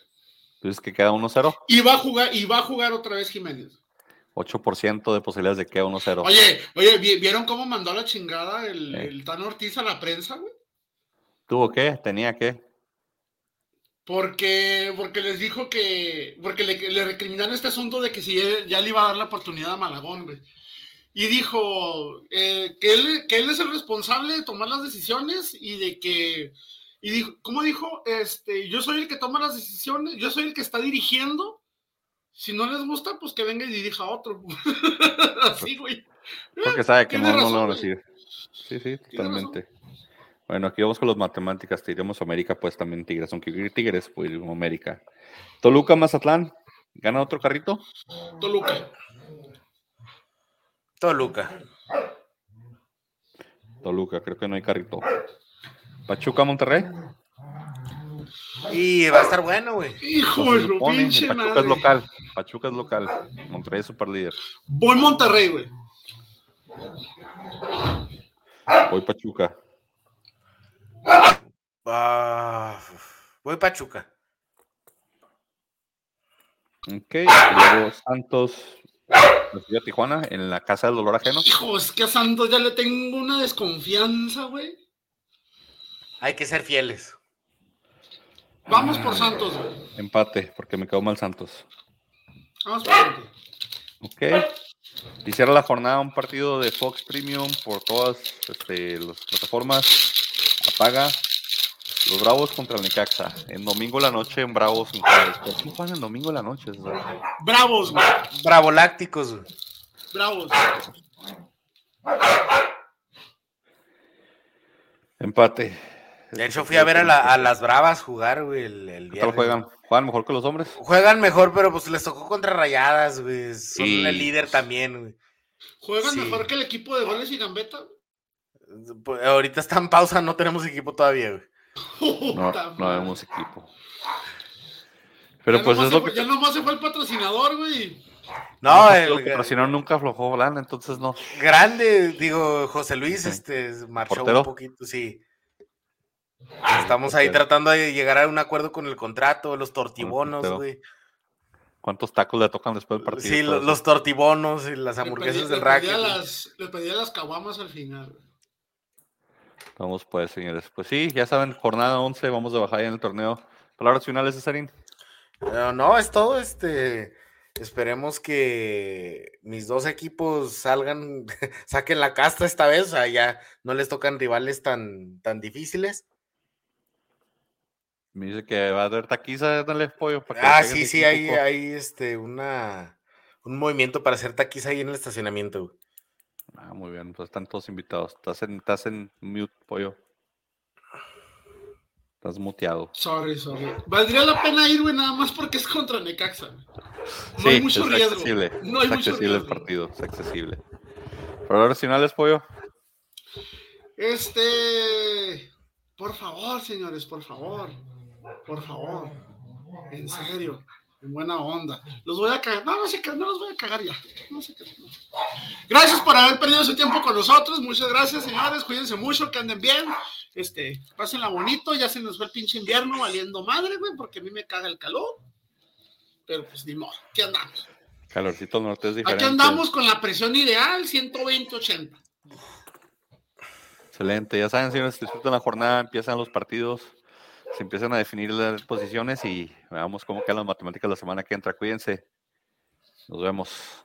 Entonces que queda 1-0. Y va a jugar, y va a jugar otra vez Jiménez. 8% de posibilidades de que 1-0. Oye, oye, ¿vieron cómo mandó la chingada el, el Tan Ortiz a la prensa, güey? ¿Tuvo qué? ¿Tenía qué? Porque, porque les dijo que, porque le, le recriminaron este asunto de que si él, ya le iba a dar la oportunidad a Malagón, güey. Y dijo eh, que, él, que él es el responsable de tomar las decisiones y de que, y dijo, ¿cómo dijo? Este, yo soy el que toma las decisiones, yo soy el que está dirigiendo. Si no les gusta, pues que venga y dirija a otro. Así, güey. Porque sabe que no, razón, no lo decir. Sí, sí, totalmente. Bueno, aquí vamos con las matemáticas. Tiremos América, pues también Tigres. Aunque Tigres, pues América. Toluca, Mazatlán. ¿Gana otro carrito? Toluca. Toluca. Toluca, creo que no hay carrito. Pachuca, Monterrey. Y va a estar bueno, güey. Hijo de lo pinche Pachuca madre. es local. Pachuca es local. Monterrey es super líder. Voy Monterrey, güey. Voy Pachuca. Ah, voy Pachuca. Ok. Luego Santos. Recibe a Tijuana en la casa del dolor ajeno. Hijo, es que a Santos ya le tengo una desconfianza, güey. Hay que ser fieles. Vamos por Santos, güey. Empate, porque me quedó mal Santos. Vamos por Santos. Ok. Hiciera la jornada un partido de Fox Premium por todas este, las plataformas. Apaga. Los Bravos contra el Necaxa. En domingo la noche en Bravos. En. ¿Por qué juegan el domingo la noche? Bravos, güey. Bravo Lácticos, güey. Bravos. Empate. De hecho, fui a ver a, la- a las Bravas jugar, güey, el, el ¿Qué tal viernes. juegan? ¿Juegan mejor que los hombres? Juegan mejor, pero pues les tocó contra Rayadas, güey. Son Sí. el líder también, güey. Juegan Sí. mejor que el equipo de goles y gambeta. Pues, ahorita está en pausa, no tenemos equipo todavía, güey. No, no madre. vemos equipo. Pero Ya pues es lo fue- que. Ya nomás se fue el patrocinador, güey. No, el el no, nunca aflojó Volán, entonces no. grande, digo, José Luis, Sí. este, marchó ¿Portero? un poquito, sí. Estamos ahí tratando de llegar a un acuerdo con el contrato, los tortibonos, güey. ¿Cuántos tacos le tocan después del partido? Sí, Todo lo- eso. los tortibonos y las Le hamburguesas pedí- del le racket. las, le pedía las caguamas al final. Vamos pues, señores. Pues sí, ya saben, jornada 11, vamos de bajada en el torneo. Palabras finales, Cesarín. Pero no, es todo, este. Esperemos que mis dos equipos salgan, saquen la casta esta vez, o sea, ya no les tocan rivales tan, tan difíciles. Me dice que va a haber taquiza, dale pollo. para que Ah, sí, sí, hay, hay este, una, un movimiento para hacer taquiza ahí en el estacionamiento. güey. Ah, muy bien, pues están todos invitados. Estás en, estás en mute, pollo. Estás muteado. Sorry, sorry. Valdría la pena ir, güey, nada más porque es contra Necaxa. güey. No sí, hay mucho es riesgo. accesible. No hay es mucho accesible el riesgo. partido, es accesible. Palabras finales, pollo. Este. Por favor, señores, por favor. Por favor. En serio. En buena onda. Los voy a cagar. No, no sé qué, no los voy a cagar ya. No sé qué. no. Gracias por haber perdido su tiempo con nosotros. Muchas gracias, señores. Cuídense mucho, que anden bien. Este, pásenla bonito. Ya se nos fue el pinche invierno valiendo madre, güey, porque a mí me caga el calor. Pero pues ni modo. Aquí andamos. Calorcito norte es diferente. Aquí andamos con la presión ideal, 120-80. Excelente. Ya saben, señores, disfruten la jornada, empiezan los partidos. Se empiezan a definir las posiciones y veamos cómo quedan las matemáticas la semana que entra. Cuídense. Nos vemos.